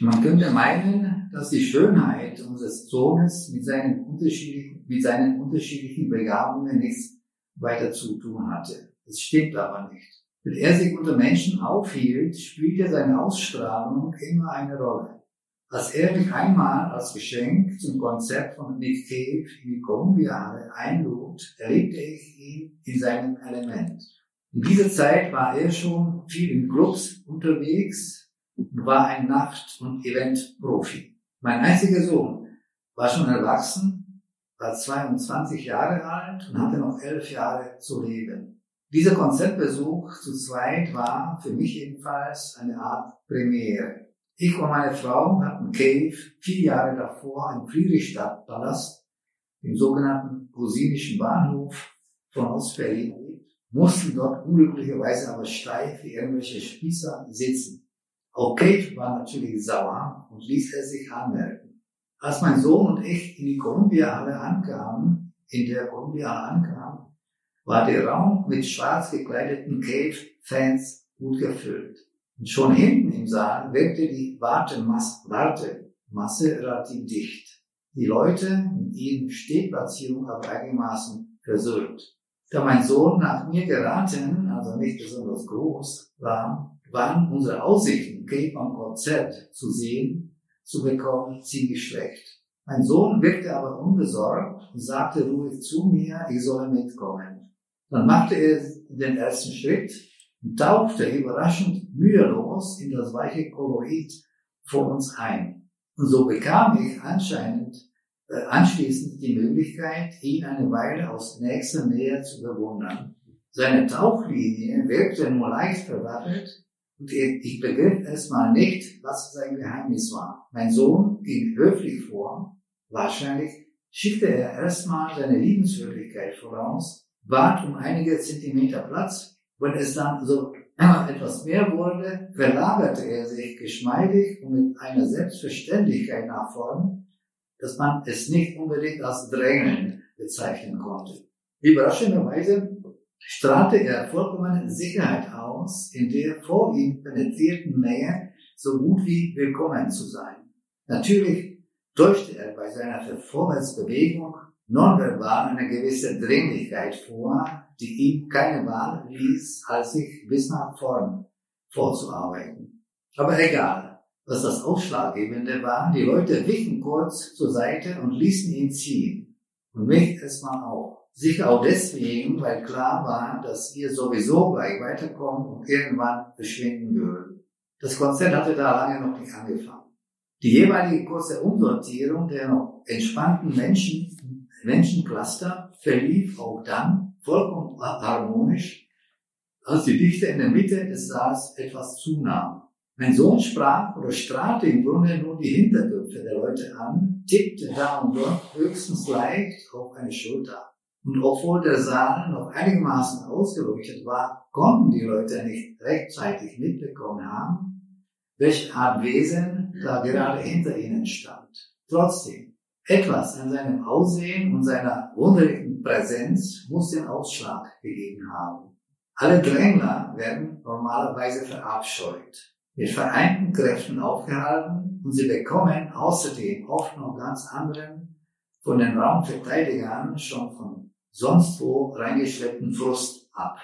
Man könnte meinen, dass die Schönheit unseres Sohnes mit seinen unterschiedlichen, mit seinen unterschiedlichen Begabungen nichts weiter zu tun hatte. Es stimmt aber nicht. Wenn er sich unter Menschen aufhielt, spielte seine Ausstrahlung immer eine Rolle. Als er mich einmal als Geschenk zum Konzert von Nick Cave in die Columbia-Halle einlud, erlebte ich ihn in seinem Element. In dieser Zeit war er schon viel in Clubs unterwegs und war ein Nacht- und Eventprofi. Mein einziger Sohn war schon erwachsen, war 22 Jahre alt und hatte noch elf Jahre zu leben. Dieser Konzertbesuch zu zweit war für mich jedenfalls eine Art Premiere. Ich und meine Frau hatten Cave vier Jahre davor im Friedrichstadtpalast, im sogenannten Cosinischen Bahnhof von Ostberlin mussten dort unglücklicherweise aber steif wie irgendwelche Spießer sitzen. Auch Cave war natürlich sauer und ließ es sich anmerken. Als mein Sohn und ich in die Columbia-Halle ankamen, in der Columbia-Halle ankamen, war der Raum mit schwarz gekleideten Cave-Fans gut gefüllt. Und schon hinten im Saal wirkte die Wartemasse, Wartemasse relativ dicht. Die Leute mit ihren Stehplatzierungen aber einigermaßen versöhnt. Da mein Sohn nach mir geraten, also nicht besonders groß war, waren unsere Aussichten, Cave am Konzert zu sehen, zu bekommen, ziemlich schlecht. Mein Sohn wirkte aber unbesorgt und sagte ruhig zu mir, ich solle mitkommen. Dann machte er den ersten Schritt und tauchte überraschend mühelos in das weiche Kolorit vor uns ein. Und so bekam ich anscheinend äh, anschließend die Möglichkeit, ihn eine Weile aus nächster Nähe zu bewundern. Seine Tauchlinie wirkte nur leicht verwackelt ich begriff erstmal nicht, was sein Geheimnis war. Mein Sohn ging höflich vor. Wahrscheinlich schickte er erstmal seine Liebenswürdigkeit voraus, bat um einige Zentimeter Platz. Wenn es dann so etwas mehr wurde, verlagerte er sich geschmeidig und mit einer Selbstverständlichkeit nach vorn, dass man es nicht unbedingt als Drängeln bezeichnen konnte. Überraschenderweise strahlte er vollkommene Sicherheit aus, in der vor ihm penetrierten Nähe so gut wie willkommen zu sein. Natürlich täuschte er bei seiner Vorwärtsbewegung nonverbal eine gewisse Dringlichkeit vor, die ihm keine Wahl ließ, als sich bis nach vorn vorzuarbeiten. Aber egal, was das Ausschlaggebende war, die Leute wichen kurz zur Seite und ließen ihn ziehen. Und mich erstmal auch. Sicher auch deswegen, weil klar war, dass wir sowieso gleich weiterkommen und irgendwann verschwinden würden. Das Konzert hatte da lange noch nicht angefangen. Die jeweilige kurze Umsortierung der noch entspannten Menschen, Menschencluster verlief auch dann vollkommen harmonisch, als die Dichte in der Mitte des Saals etwas zunahm. Mein Sohn sprach oder strahlte im Grunde nur die Hinterköpfe der Leute an, tippte da und dort höchstens leicht auf eine Schulter. Und obwohl der Saal noch einigermaßen ausgeleuchtet war, konnten die Leute nicht rechtzeitig mitbekommen haben, welche Art Wesen da gerade hinter ihnen stand. Trotzdem, etwas an seinem Aussehen und seiner wunderlichen Präsenz muss den Ausschlag gegeben haben. Alle Drängler werden normalerweise verabscheut, mit vereinten Kräften aufgehalten und sie bekommen außerdem oft noch ganz anderen, von den Raumverteidigern schon von sonst wo reingeschleppten Frust ab.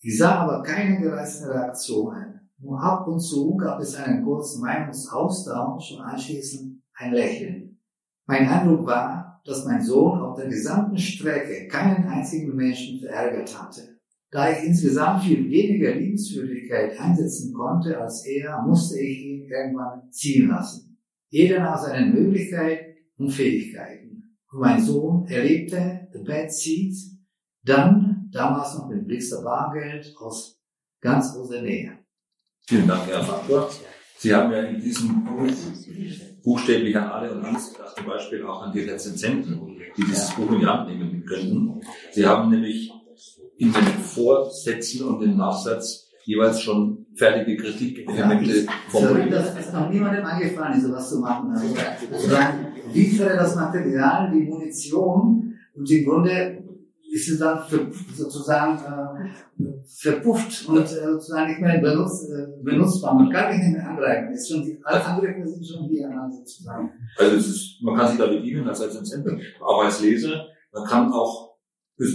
Ich sah aber keine gereizten Reaktionen. Nur ab und zu gab es einen kurzen Meinungsaustausch und anschließend ein Lächeln. Mein Eindruck war, dass mein Sohn auf der gesamten Strecke keinen einzigen Menschen verärgert hatte. Da ich insgesamt viel weniger Liebenswürdigkeit einsetzen konnte als er, musste ich ihn irgendwann ziehen lassen. Jeder nach seinen Möglichkeiten und Fähigkeiten. Mein Sohn erlebte The Bad Seeds dann, damals noch mit Blister Bargeld, aus ganz großer Nähe. Vielen Dank, Herr Faktor. Sie haben ja in diesem Buch buchstäblich an alle und gedacht, zum Beispiel auch an die Rezensenten, die dieses Buch in die Hand nehmen könnten. Sie haben nämlich in den Vorsätzen und dem Nachsatz jeweils schon fertige Kritikelemente formuliert. Das ist noch niemandem eingefallen, sowas zu machen. Also, sozusagen liefere das Material, die Munition und im Grunde ist es dann für, sozusagen äh, verpufft und äh, sozusagen nicht mehr benutzt, äh, benutzbar. Man kann nicht mehr angreifen. Ist schon die, alle Angriffe sind schon hier sozusagen. Also es ist, man kann sich da bedienen als als Sender, auch als Leser. Man kann auch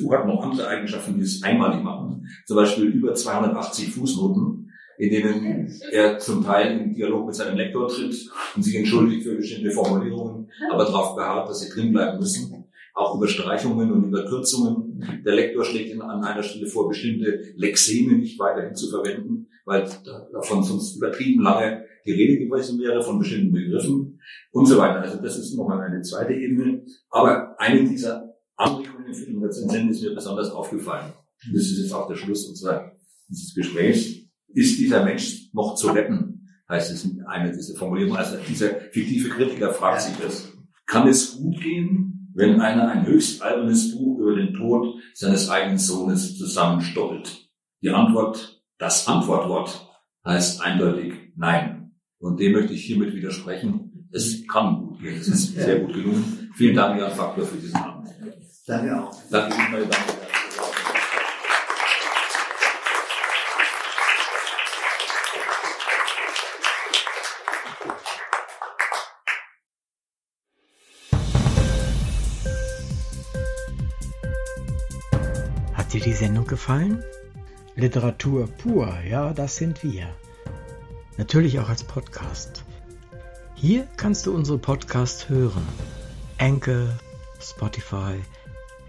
Buch hat noch andere Eigenschaften, die es einmalig machen. Zum Beispiel über 280 Fußnoten, in denen er zum Teil im Dialog mit seinem Lektor tritt und sich entschuldigt für bestimmte Formulierungen, aber darauf beharrt, dass sie drin bleiben müssen. Auch über Streichungen und über Kürzungen. Der Lektor schlägt ihn an einer Stelle vor, bestimmte Lexeme nicht weiterhin zu verwenden, weil davon sonst übertrieben lange die Rede gewesen wäre von bestimmten Begriffen und so weiter. Also das ist nochmal eine zweite Ebene. Aber eine dieser Den Rezensenten ist mir besonders aufgefallen. Das ist jetzt auch der Schluss unseres Gesprächs. Ist dieser Mensch noch zu retten? Heißt es in einer dieser Formulierungen. Also dieser fiktive Kritiker fragt sich das. Kann es gut gehen, wenn einer ein höchst albernes Buch über den Tod seines eigenen Sohnes zusammenstoppelt? Die Antwort, das Antwortwort heißt eindeutig Nein. Und dem möchte ich hiermit widersprechen. Es kann gut gehen. Es ist sehr gut gelungen. Vielen Dank, Jan Faktor, für diesen Abend. Danke auch. Danke Ihnen, meine Damen und Herren. Hat dir die Sendung gefallen? Literatur pur, ja, das sind wir. Natürlich auch als Podcast. Hier kannst du unsere Podcasts hören. Enkel, Spotify,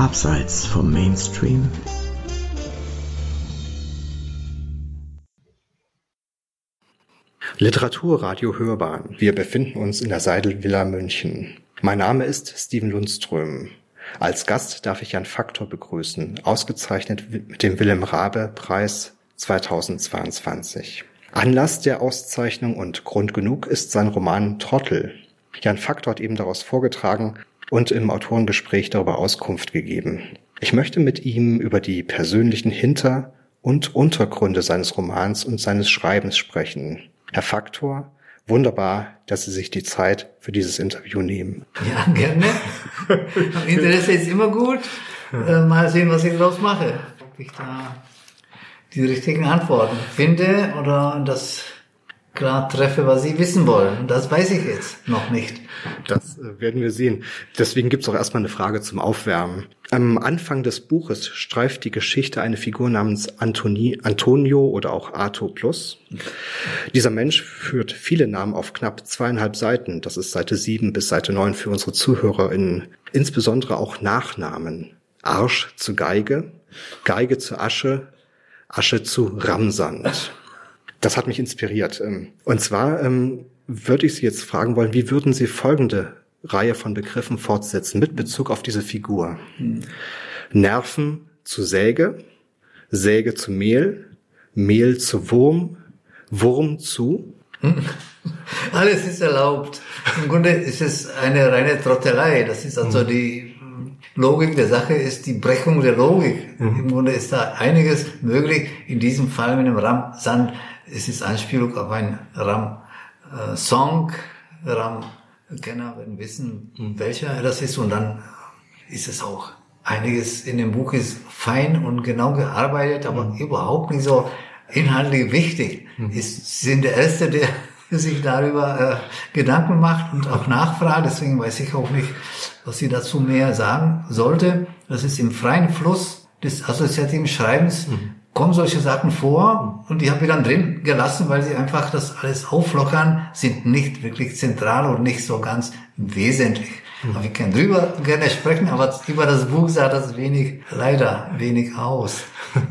Abseits vom Mainstream Literaturradio Hörbahn. Wir befinden uns in der Seidel-Villa München. Mein Name ist Steven Lundström. Als Gast darf ich Jan Faktor begrüßen, ausgezeichnet mit dem Willem Rabe Preis 2022. Anlass der Auszeichnung und Grund genug ist sein Roman Trottel. Jan Faktor hat eben daraus vorgetragen und im Autorengespräch darüber Auskunft gegeben. Ich möchte mit ihm über die persönlichen Hinter- und Untergründe seines Romans und seines Schreibens sprechen. Herr Faktor, wunderbar, dass Sie sich die Zeit für dieses Interview nehmen. Ja, gerne. Interesse ist immer gut. Äh, mal sehen, was ich daraus mache. Ob ich da die richtigen Antworten finde oder das klar treffe, was Sie wissen wollen. Das weiß ich jetzt noch nicht. Das äh, werden wir sehen. Deswegen gibt es auch erstmal eine Frage zum Aufwärmen. Am Anfang des Buches streift die Geschichte eine Figur namens Antoni, Antonio oder auch Arto Plus. Dieser Mensch führt viele Namen auf knapp zweieinhalb Seiten. Das ist Seite sieben bis Seite neun für unsere ZuhörerInnen. Insbesondere auch Nachnamen. Arsch zu Geige, Geige zu Asche, Asche zu Ramsand. Das hat mich inspiriert. Ähm, und zwar ähm, würde ich Sie jetzt fragen wollen, wie würden Sie folgende Reihe von Begriffen fortsetzen mit Bezug auf diese Figur? Hm. Nerven zu Säge, Säge zu Mehl, Mehl zu Wurm, Wurm zu? Alles ist erlaubt. Im Grunde ist es eine reine Trottelei. Das ist also hm. die Logik der Sache ist die Brechung der Logik. Mhm. Im Grunde ist da einiges möglich. In diesem Fall mit dem Ram-Sand es ist Anspielung auf einen Ram-Song. Ram-Kenner werden wissen, welcher das ist und dann ist es auch einiges in dem Buch ist fein und genau gearbeitet, aber mhm. überhaupt nicht so inhaltlich wichtig. Mhm. Ist, sind der Erste, der sich darüber äh, Gedanken macht und auch nachfragt. Deswegen weiß ich auch nicht, was sie dazu mehr sagen sollte. Das ist im freien Fluss des assoziativen Schreibens mhm. Kommen solche Sachen vor und die habe ich dann drin gelassen, weil sie einfach das alles auflockern, sind nicht wirklich zentral und nicht so ganz wesentlich. Mhm. Aber wir können drüber gerne sprechen, aber über das Buch sah das wenig, leider wenig aus.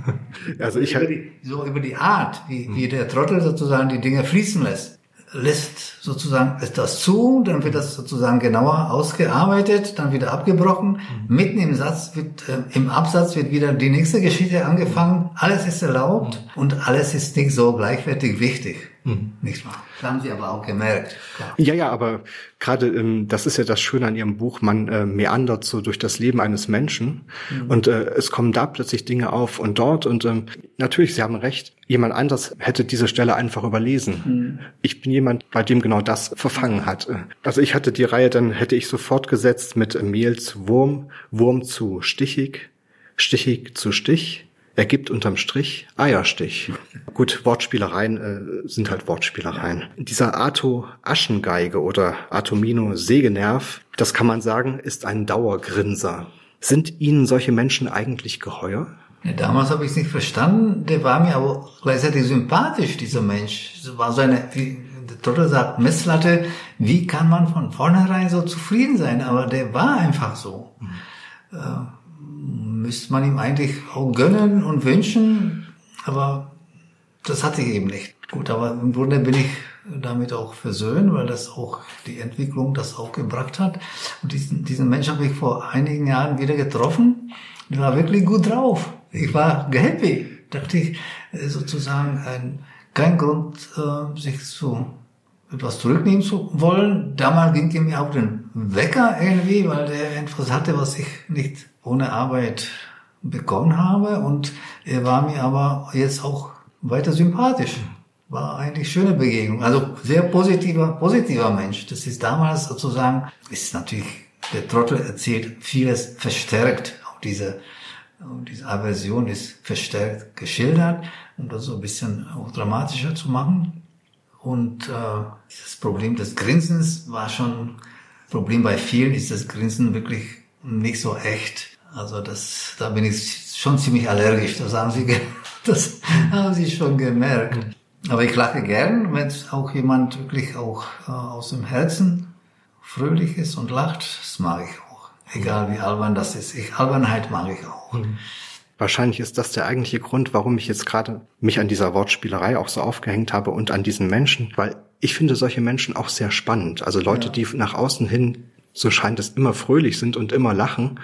Also ich über die, so über die Art, wie, wie der Trottel sozusagen die Dinge fließen lässt lässt sozusagen das zu, dann wird das sozusagen genauer ausgearbeitet, dann wieder abgebrochen. Mhm. Mitten im Satz wird, äh, im Absatz wird wieder die nächste Geschichte angefangen. Alles ist erlaubt mhm. und alles ist nicht so gleichwertig wichtig. Mhm. Nicht wahr? Das haben Sie aber auch gemerkt. Klar. Ja, ja, aber gerade ähm, das ist ja das Schöne an Ihrem Buch, man äh, meandert so durch das Leben eines Menschen mhm. und äh, es kommen da plötzlich Dinge auf und dort und ähm, natürlich, Sie haben recht, jemand anders hätte diese Stelle einfach überlesen. Mhm. Ich bin jemand, bei dem genau das verfangen hat. Also ich hatte die Reihe, dann hätte ich so fortgesetzt mit Mehl zu Wurm, Wurm zu Stichig, Stichig zu Stich, ergibt unterm Strich Eierstich. Gut, Wortspielereien äh, sind halt Wortspielereien. Dieser Arto Aschengeige oder Atomino Sägenerv, das kann man sagen, ist ein Dauergrinser. Sind Ihnen solche Menschen eigentlich geheuer? Ja, damals habe ich es nicht verstanden. Der war mir aber gleichzeitig sympathisch, dieser Mensch. Es war so eine, wie der Totter sagt, Messlatte. Wie kann man von vornherein so zufrieden sein? Aber der war einfach so. Mhm. Äh, müsste man ihm eigentlich auch gönnen und wünschen, aber das hatte ich eben nicht. Gut, aber im Grunde bin ich damit auch versöhnt, weil das auch die Entwicklung das auch gebracht hat. Und diesen, diesen Mensch habe ich vor einigen Jahren wieder getroffen. Der war wirklich gut drauf. Ich war happy. Dachte ich, sozusagen ein, kein Grund, äh, sich zu etwas zurücknehmen zu wollen. Damals ging er mir auf den Wecker irgendwie, weil der etwas hatte, was ich nicht ohne Arbeit begonnen habe und er war mir aber jetzt auch weiter sympathisch. War eigentlich schöne Begegnung. Also sehr positiver, positiver Mensch. Das ist damals sozusagen, ist natürlich, der Trottel erzählt vieles verstärkt. Auch diese, diese Aversion ist verstärkt geschildert, um das so ein bisschen auch dramatischer zu machen. Und äh, das Problem des Grinsens war schon, Problem bei vielen ist das Grinsen wirklich nicht so echt. Also das, da bin ich schon ziemlich allergisch. Das haben Sie, das haben Sie schon gemerkt. Aber ich lache gern, wenn auch jemand wirklich auch äh, aus dem Herzen fröhlich ist und lacht. Das mag ich auch. Egal wie albern das ist. Ich, Albernheit mag ich auch. Mhm. Wahrscheinlich ist das der eigentliche Grund, warum ich jetzt gerade mich an dieser Wortspielerei auch so aufgehängt habe und an diesen Menschen, weil ich finde solche Menschen auch sehr spannend. Also Leute, ja. die nach außen hin, so scheint es, immer fröhlich sind und immer lachen.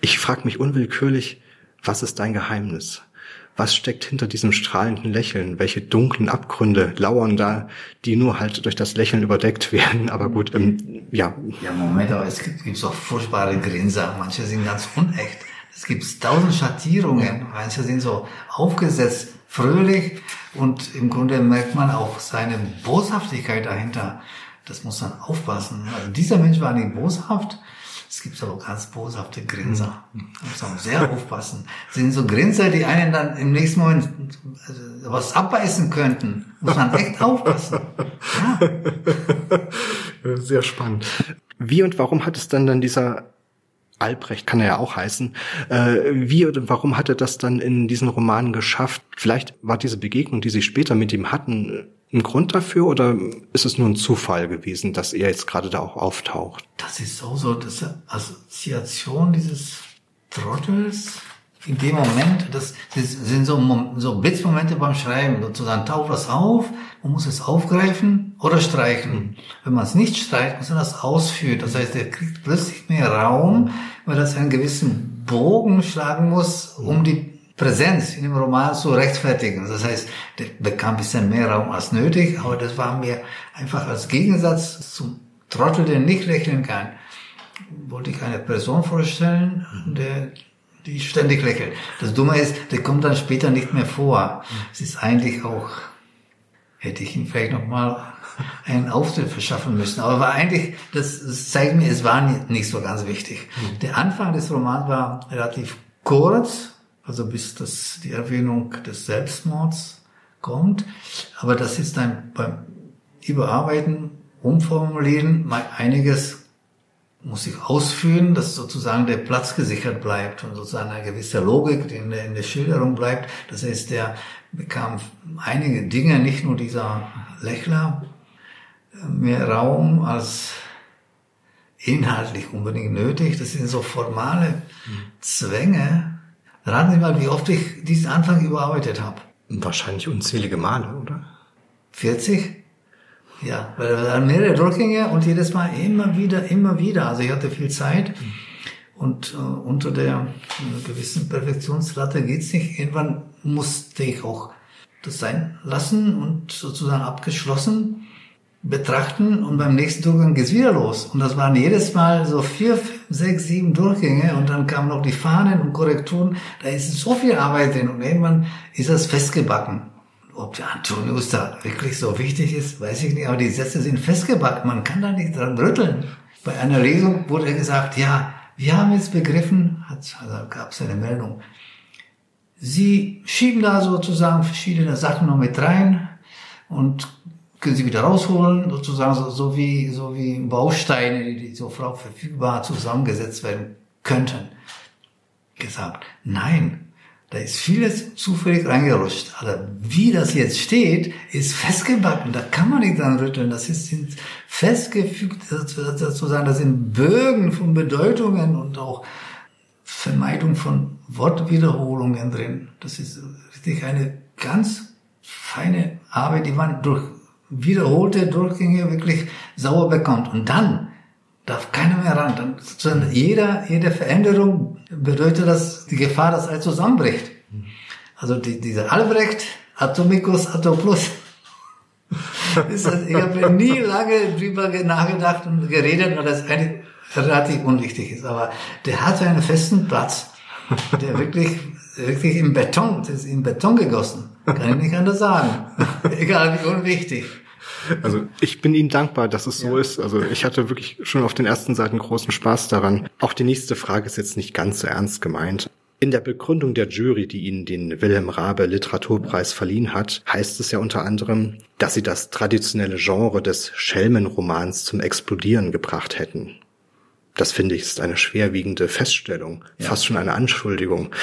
Ich frage mich unwillkürlich, was ist dein Geheimnis? Was steckt hinter diesem strahlenden Lächeln? Welche dunklen Abgründe lauern da, die nur halt durch das Lächeln überdeckt werden? Aber gut, ähm, ja. Ja, Moment, aber es gibt, gibt auch furchtbare Grinser. Manche sind ganz unecht. Es gibt tausend Schattierungen. Manche sind so aufgesetzt, fröhlich und im Grunde merkt man auch seine Boshaftigkeit dahinter. Das muss man aufpassen. Also dieser Mensch war nicht boshaft. Es gibt aber ganz boshafte Grinser. Da muss man sehr aufpassen. Das sind so Grinser, die einen dann im nächsten Moment also, was abbeißen könnten. Muss man echt aufpassen. Ja. Sehr spannend. Wie und warum hat es dann dann dieser Albrecht kann er ja auch heißen. Äh, wie oder warum hat er das dann in diesen Romanen geschafft? Vielleicht war diese Begegnung, die sie später mit ihm hatten, ein Grund dafür oder ist es nur ein Zufall gewesen, dass er jetzt gerade da auch auftaucht? Das ist so, so das Assoziation dieses Trottels in dem Moment, das, das sind so, so Blitzmomente beim Schreiben, sozusagen taucht was auf, man muss es aufgreifen oder streichen. Wenn man es nicht streicht, muss man das ausführen. Das heißt, er kriegt plötzlich mehr Raum, weil das einen gewissen Bogen schlagen muss, um die Präsenz in dem Roman zu rechtfertigen. Das heißt, der bekam ein bisschen mehr Raum als nötig, aber das war mir einfach als Gegensatz zum Trottel, der nicht lächeln kann. Wollte ich eine Person vorstellen, der die ständig lächelt. Das Dumme ist, der kommt dann später nicht mehr vor. Es ist eigentlich auch, hätte ich ihn vielleicht noch mal einen Auftritt verschaffen müssen. Aber war eigentlich, das, das zeigt mir, es war nicht, nicht so ganz wichtig. Der Anfang des Romans war relativ kurz, also bis das, die Erwähnung des Selbstmords kommt. Aber das ist dann beim Überarbeiten, Umformulieren mal einiges muss ich ausführen, dass sozusagen der Platz gesichert bleibt und sozusagen eine gewisse Logik in der, in der Schilderung bleibt. Das heißt, der bekam einige Dinge, nicht nur dieser Lächler, äh, mehr Raum als inhaltlich unbedingt nötig. Das sind so formale Zwänge. Raten Sie mal, wie oft ich diesen Anfang überarbeitet habe. Wahrscheinlich unzählige Male, oder? 40? Ja, weil wir hatten mehrere Durchgänge und jedes Mal immer wieder, immer wieder. Also ich hatte viel Zeit und äh, unter der äh, gewissen Perfektionslatte geht's nicht. Irgendwann musste ich auch das sein lassen und sozusagen abgeschlossen betrachten und beim nächsten Durchgang geht's wieder los. Und das waren jedes Mal so vier, fünf, sechs, sieben Durchgänge und dann kamen noch die Fahnen und Korrekturen. Da ist so viel Arbeit drin und irgendwann ist das festgebacken. Ob der Antonius da wirklich so wichtig ist, weiß ich nicht, aber die Sätze sind festgebacken. Man kann da nicht dran rütteln. Bei einer Lesung wurde gesagt, ja, wir haben jetzt begriffen, hat, also gab es eine Meldung, Sie schieben da sozusagen verschiedene Sachen noch mit rein und können sie wieder rausholen, sozusagen so, so wie so wie Bausteine, die, so verfügbar zusammengesetzt werden könnten. Gesagt, nein, da ist vieles zufällig reingerutscht. Aber wie das jetzt steht, ist festgebacken. Da kann man nicht dran rütteln. Das ist sind festgefügt, sozusagen, das sind Bögen von Bedeutungen und auch Vermeidung von Wortwiederholungen drin. Das ist richtig eine ganz feine Arbeit, die man durch wiederholte Durchgänge wirklich sauer bekommt. Und dann darf keiner mehr ran. Dann jeder, jede Veränderung bedeutet das die Gefahr, dass alles zusammenbricht. Also die, dieser Albrecht, Atomicus, Atoplus. ich habe nie lange drüber nachgedacht und geredet, weil das eigentlich relativ unwichtig ist. Aber der hatte einen festen Platz, der wirklich, wirklich im Beton, das ist in Beton gegossen. Kann ich nicht anders sagen. Egal wie unwichtig. Also ich bin Ihnen dankbar, dass es so Ja. ist. Also ich hatte wirklich schon auf den ersten Seiten großen Spaß daran. Auch die nächste Frage ist jetzt nicht ganz so ernst gemeint. In der Begründung der Jury, die Ihnen den Wilhelm Rabe Literaturpreis verliehen hat, heißt es ja unter anderem, dass Sie das traditionelle Genre des Schelmenromans zum Explodieren gebracht hätten. Das finde ich ist eine schwerwiegende Feststellung, Ja. fast schon eine Anschuldigung.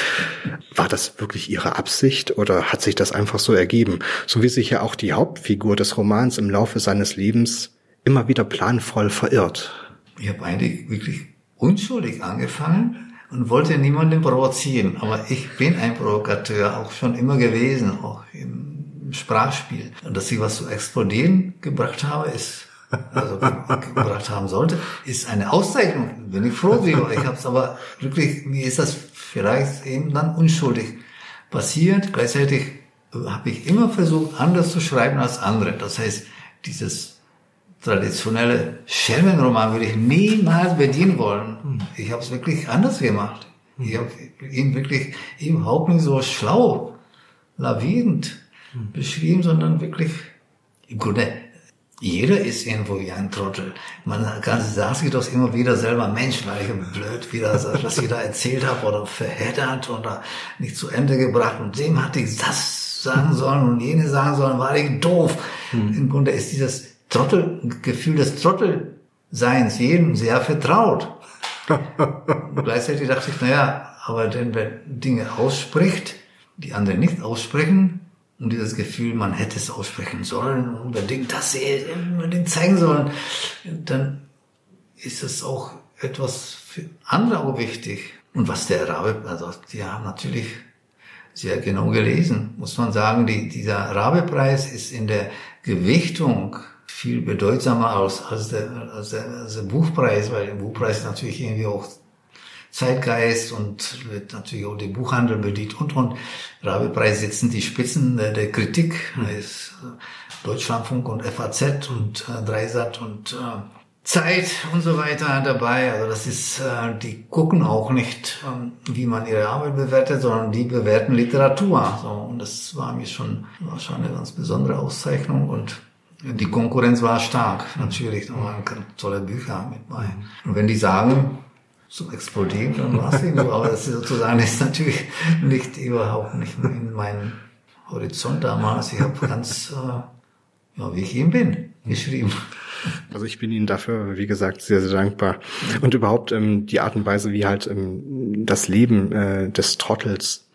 War das wirklich Ihre Absicht oder hat sich das einfach so ergeben? So wie sich ja auch die Hauptfigur des Romans im Laufe seines Lebens immer wieder planvoll verirrt. Ich habe eigentlich wirklich unschuldig angefangen und wollte niemanden provozieren. Aber ich bin ein Provokateur, auch schon immer gewesen, auch im Sprachspiel. Und dass ich was zu explodieren gebracht habe, ist also ge- gebracht haben sollte, ist eine Auszeichnung. Bin ich froh drüber. Ich habe es aber wirklich, mir ist das vielleicht eben dann unschuldig passiert. Gleichzeitig habe ich immer versucht, anders zu schreiben als andere. Das heißt, dieses traditionelle Schelmenroman würde ich niemals bedienen wollen. Ich habe es wirklich anders gemacht. Ich habe ihn wirklich überhaupt nicht so schlau, lavierend beschrieben, sondern wirklich im Grunde jeder ist irgendwo wie ein Trottel. Man kann, sagt sich doch immer wieder selber, Mensch, war ich blöd, wieder, was ich da erzählt habe oder verheddert oder nicht zu Ende gebracht und dem hatte ich das sagen sollen und jene sagen sollen, war ich doof. Im Grunde ist dieses Trottelgefühl des Trottelseins jedem sehr vertraut. Gleichzeitig dachte ich, naja, aber denn wer Dinge ausspricht, die anderen nicht aussprechen, und dieses Gefühl, man hätte es aussprechen sollen, unbedingt das unbedingt zeigen sollen, dann ist es auch etwas für andere auch wichtig. Und was der Rabe, also die haben natürlich sehr genau gelesen, muss man sagen, die, dieser Rabe-Preis ist in der Gewichtung viel bedeutsamer als, als, der, als, der, als der Buchpreis, weil der Buchpreis natürlich irgendwie auch Zeitgeist und wird natürlich auch den Buchhandel bedient und und. Rabe-Preis sitzen die Spitzen der, Kritik, da ist äh, Deutschlandfunk und FAZ und äh, Dreisat und äh, Zeit und so weiter dabei. Also das ist, die gucken auch nicht, ähm, wie man ihre Arbeit bewertet, sondern die bewerten Literatur. So, und das war mir schon, war schon eine ganz besondere Auszeichnung und die Konkurrenz war stark, natürlich. Da waren tolle Bücher mit bei. Und wenn die sagen, so explodieren, es eben so. Aber das ist sozusagen ist natürlich nicht überhaupt nicht in meinem Horizont damals. Ich habe ganz, äh, ja, wie ich eben bin, geschrieben. Also ich bin Ihnen dafür, wie gesagt, sehr, sehr dankbar. Und überhaupt ähm, die Art und Weise, wie halt ähm, das Leben äh, des Trottels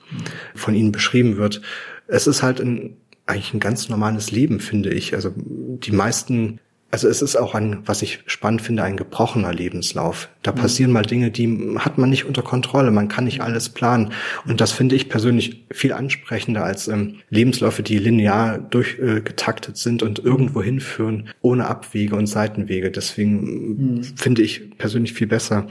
von Ihnen beschrieben wird. Es ist halt ein, eigentlich ein ganz normales Leben, finde ich. Also die meisten also es ist auch ein, was ich spannend finde, ein gebrochener Lebenslauf. Da mhm. passieren mal Dinge, die hat man nicht unter Kontrolle. Man kann nicht alles planen. Und das finde ich persönlich viel ansprechender als ähm, Lebensläufe, die linear durchgetaktet äh, sind und irgendwo hinführen, ohne Abwege und Seitenwege. Deswegen mhm. finde ich persönlich viel besser.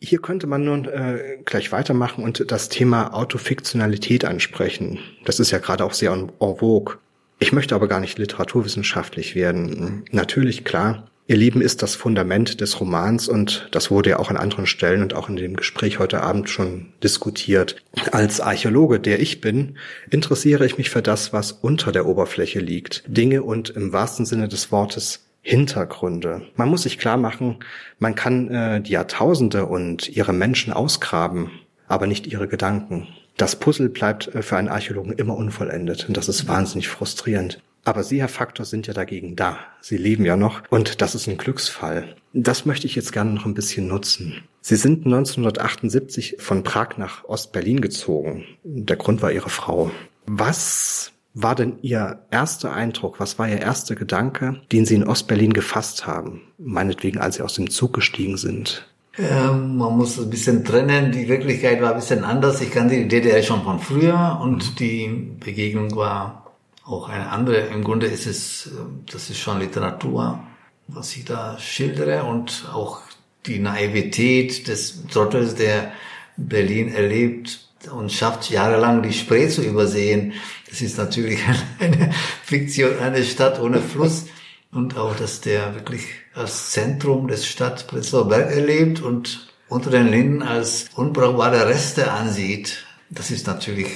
Hier könnte man nun äh, gleich weitermachen und das Thema Autofiktionalität ansprechen. Das ist ja gerade auch sehr en vogue. Ich möchte aber gar nicht literaturwissenschaftlich werden. Natürlich, klar, Ihr Leben ist das Fundament des Romans und das wurde ja auch an anderen Stellen und auch in dem Gespräch heute Abend schon diskutiert. Als Archäologe, der ich bin, interessiere ich mich für das, was unter der Oberfläche liegt. Dinge und im wahrsten Sinne des Wortes Hintergründe. Man muss sich klar machen, man kann äh, die Jahrtausende und ihre Menschen ausgraben, aber nicht ihre Gedanken. Das Puzzle bleibt äh, für einen Archäologen immer unvollendet und das ist wahnsinnig frustrierend. Aber Sie, Herr Faktor, sind ja dagegen da. Sie leben ja noch und das ist ein Glücksfall. Das möchte ich jetzt gerne noch ein bisschen nutzen. Sie sind 1978 von Prag nach Ostberlin gezogen. Der Grund war Ihre Frau. Was war denn Ihr erster Eindruck? Was war Ihr erster Gedanke, den Sie in Ostberlin gefasst haben? Meinetwegen, als Sie aus dem Zug gestiegen sind. Ähm, man muss ein bisschen trennen. Die Wirklichkeit war ein bisschen anders. Ich kannte die DDR schon von früher und die Begegnung war auch eine andere. Im Grunde ist es, ähm, das ist schon Literatur, was ich da schildere und auch die Naivität des Trottels, der Berlin erlebt und schafft jahrelang die Spree zu übersehen. Das ist natürlich eine Fiktion, eine Stadt ohne Fluss und auch, dass der wirklich als Zentrum des Stadt Prenzlauer Berg erlebt und unter den Linden als unbrauchbare Reste ansieht. Das ist natürlich,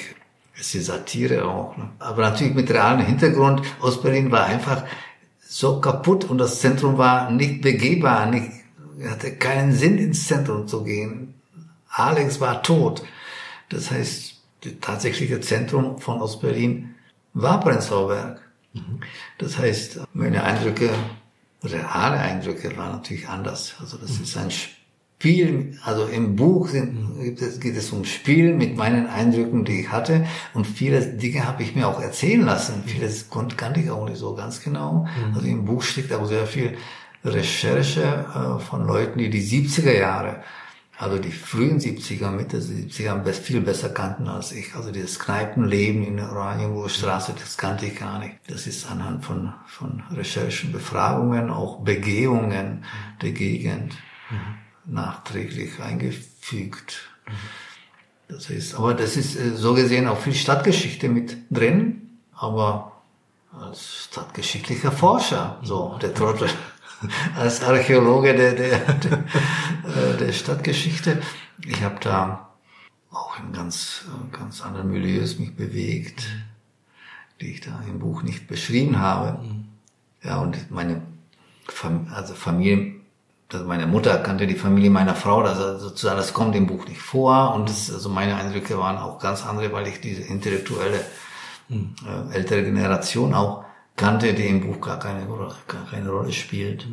es ist Satire auch, ne? aber natürlich mit realem Hintergrund. Ostberlin war einfach so kaputt und das Zentrum war nicht begehbar, nicht, hatte keinen Sinn ins Zentrum zu gehen. Alex war tot. Das heißt, das tatsächliche Zentrum von Ostberlin war Prenzlauer Berg. Mhm. Das heißt, meine Eindrücke, reale Eindrücke waren natürlich anders. Also das ist ein Spiel, also im Buch sind, geht, es, geht es um Spiel mit meinen Eindrücken, die ich hatte. Und viele Dinge habe ich mir auch erzählen lassen. Vieles kannte ich auch nicht so ganz genau. Mhm. Also im Buch steckt auch sehr viel Recherche äh, von Leuten, die die 70er Jahre also die frühen 70er, Mitte 70er viel besser kannten als ich. Also dieses Kneipenleben in der Oranienburger Straße, das kannte ich gar nicht. Das ist anhand von, von Recherchen, Befragungen, auch Begehungen der Gegend mhm. nachträglich eingefügt. Mhm. Das ist, aber das ist äh, so gesehen auch viel Stadtgeschichte mit drin, aber als stadtgeschichtlicher Forscher, so der Trottel als Archäologe der, der, der, der Stadtgeschichte. Ich habe da auch in ganz, ganz anderen Milieus mich bewegt, die ich da im Buch nicht beschrieben habe. Ja, und meine Fam also Familie, also meine Mutter kannte die Familie meiner Frau, also sozusagen, das kommt im Buch nicht vor. Und das, also meine Eindrücke waren auch ganz andere, weil ich diese intellektuelle äh, ältere Generation auch kannte, die im Buch gar keine, gar keine Rolle spielt.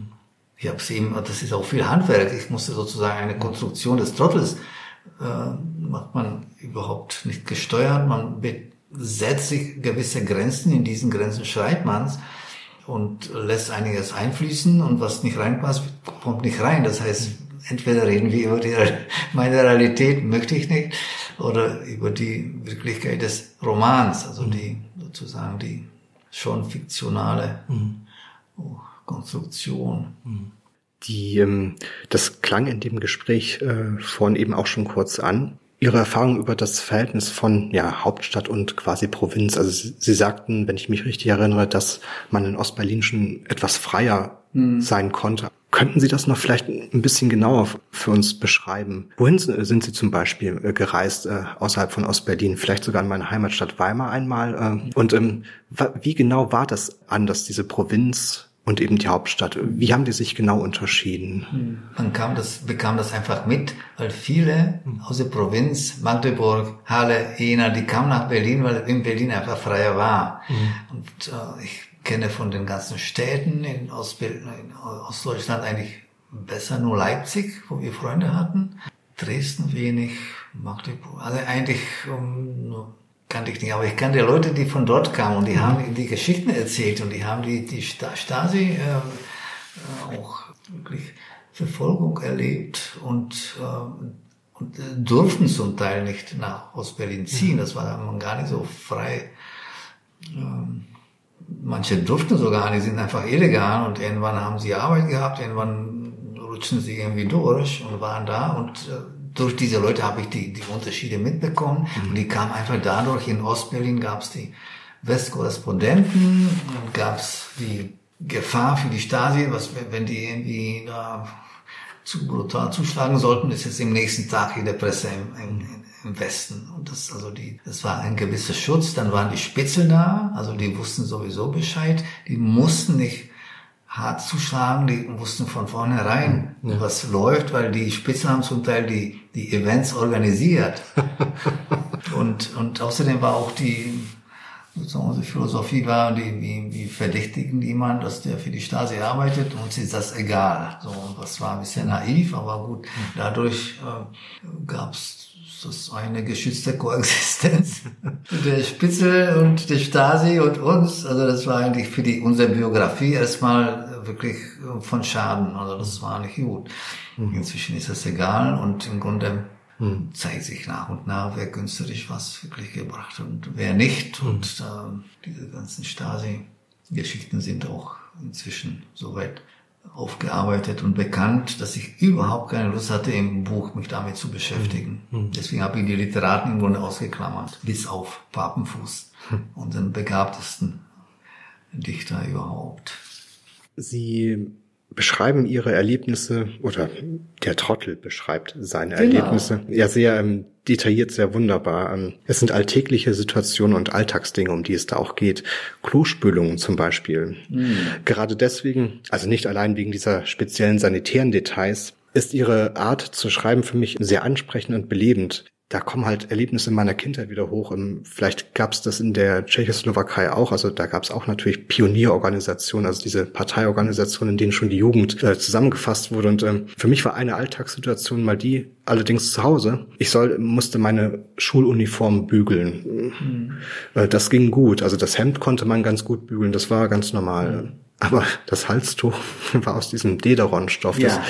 Ich habe eben, das ist auch viel Handwerk. Ich musste sozusagen eine Konstruktion des Trottels äh, macht man überhaupt nicht gesteuert. Man setzt sich gewisse Grenzen. In diesen Grenzen schreibt man's und lässt einiges einfließen und was nicht reinpasst, kommt nicht rein. Das heißt, entweder reden wir über die, meine Realität, möchte ich nicht, oder über die Wirklichkeit des Romans, also die sozusagen die schon fiktionale mhm. Konstruktion. Mhm. Die, ähm, das klang in dem Gespräch äh, vorhin eben auch schon kurz an. Ihre Erfahrung über das Verhältnis von ja, Hauptstadt und quasi Provinz. Also Sie, Sie sagten, wenn ich mich richtig erinnere, dass man in Ostberlin schon etwas freier mhm. sein konnte Könnten Sie das noch vielleicht ein bisschen genauer für uns beschreiben? Wohin sind Sie zum Beispiel äh, gereist, äh, außerhalb von Ostberlin, vielleicht sogar in meine Heimatstadt Weimar einmal? Äh, und ähm, wie genau war das anders, diese Provinz und eben die Hauptstadt? Wie haben die sich genau unterschieden? Man kam das, bekam das einfach mit, weil viele aus der Provinz, Magdeburg, Halle, Jena, die kamen nach Berlin, weil in Berlin einfach freier war. Und äh, ich kenne von den ganzen Städten in, Ostbe in Ostdeutschland eigentlich besser nur Leipzig, wo wir Freunde hatten. Dresden wenig, Magdeburg. Also eigentlich um, kannte ich nicht, aber ich kannte Leute, die von dort kamen und die haben die Geschichten erzählt und die haben die, die Stasi äh, auch wirklich Verfolgung erlebt und, äh, und durften zum Teil nicht nach Ostberlin ziehen. Das war man gar nicht so frei. Ähm, manche durften sogar nicht, sind einfach illegal und irgendwann haben sie Arbeit gehabt, irgendwann rutschen sie irgendwie durch und waren da und äh, durch diese Leute habe ich die, die Unterschiede mitbekommen mhm. und die kamen einfach dadurch, in Ostberlin gab es die Westkorrespondenten, gab es die Gefahr für die Stasi, was wenn die irgendwie da zu brutal zuschlagen sollten, ist jetzt im nächsten Tag in der Presse im, im, im Westen. Und das, also die, das war ein gewisser Schutz. Dann waren die Spitzel da, also die wussten sowieso Bescheid. Die mussten nicht hart zuschlagen, die wussten von vornherein, ja. was läuft, weil die Spitzel haben zum Teil die, die Events organisiert. und, und außerdem war auch die, sozusagen unsere Philosophie war, die, wie, wie verdächtigen jemand, dass der für die Stasi arbeitet, uns ist das egal. So, das war ein bisschen naiv, aber gut, dadurch äh, gab es das eine geschützte Koexistenz der Spitze und der Stasi und uns. Also das war eigentlich für die unsere Biografie erstmal wirklich von Schaden. Also das war nicht gut. Mhm. Inzwischen ist das egal und im Grunde hm. zeigt sich nach und nach, wer günstig was wirklich gebracht hat und wer nicht. Hm. Und äh, diese ganzen Stasi-Geschichten sind auch inzwischen soweit aufgearbeitet und bekannt, dass ich überhaupt keine Lust hatte, im Buch mich damit zu beschäftigen. Mhm. Deswegen habe ich die Literaten im Grunde ausgeklammert, bis auf Papenfuß, mhm. unseren begabtesten Dichter überhaupt. Sie beschreiben ihre Erlebnisse oder der Trottel beschreibt seine genau. Erlebnisse ja sehr ähm, detailliert, sehr wunderbar. Ähm, es sind alltägliche Situationen und Alltagsdinge, um die es da auch geht. Klospülungen zum Beispiel. Mhm. Gerade deswegen, also nicht allein wegen dieser speziellen sanitären Details, ist ihre Art zu schreiben für mich sehr ansprechend und belebend da kommen halt Erlebnisse meiner Kindheit wieder hoch. Vielleicht gab es das in der Tschechoslowakei auch. Also da gab es auch natürlich Pionierorganisationen, also diese Parteiorganisationen, in denen schon die Jugend äh, zusammengefasst wurde. Und ähm, für mich war eine Alltagssituation mal die, allerdings zu Hause. Ich soll, musste meine Schuluniform bügeln. Mhm. Äh, das ging gut. Also das Hemd konnte man ganz gut bügeln. Das war ganz normal. Mhm. Aber das Halstuch war aus diesem Dederon-Stoff. Ja,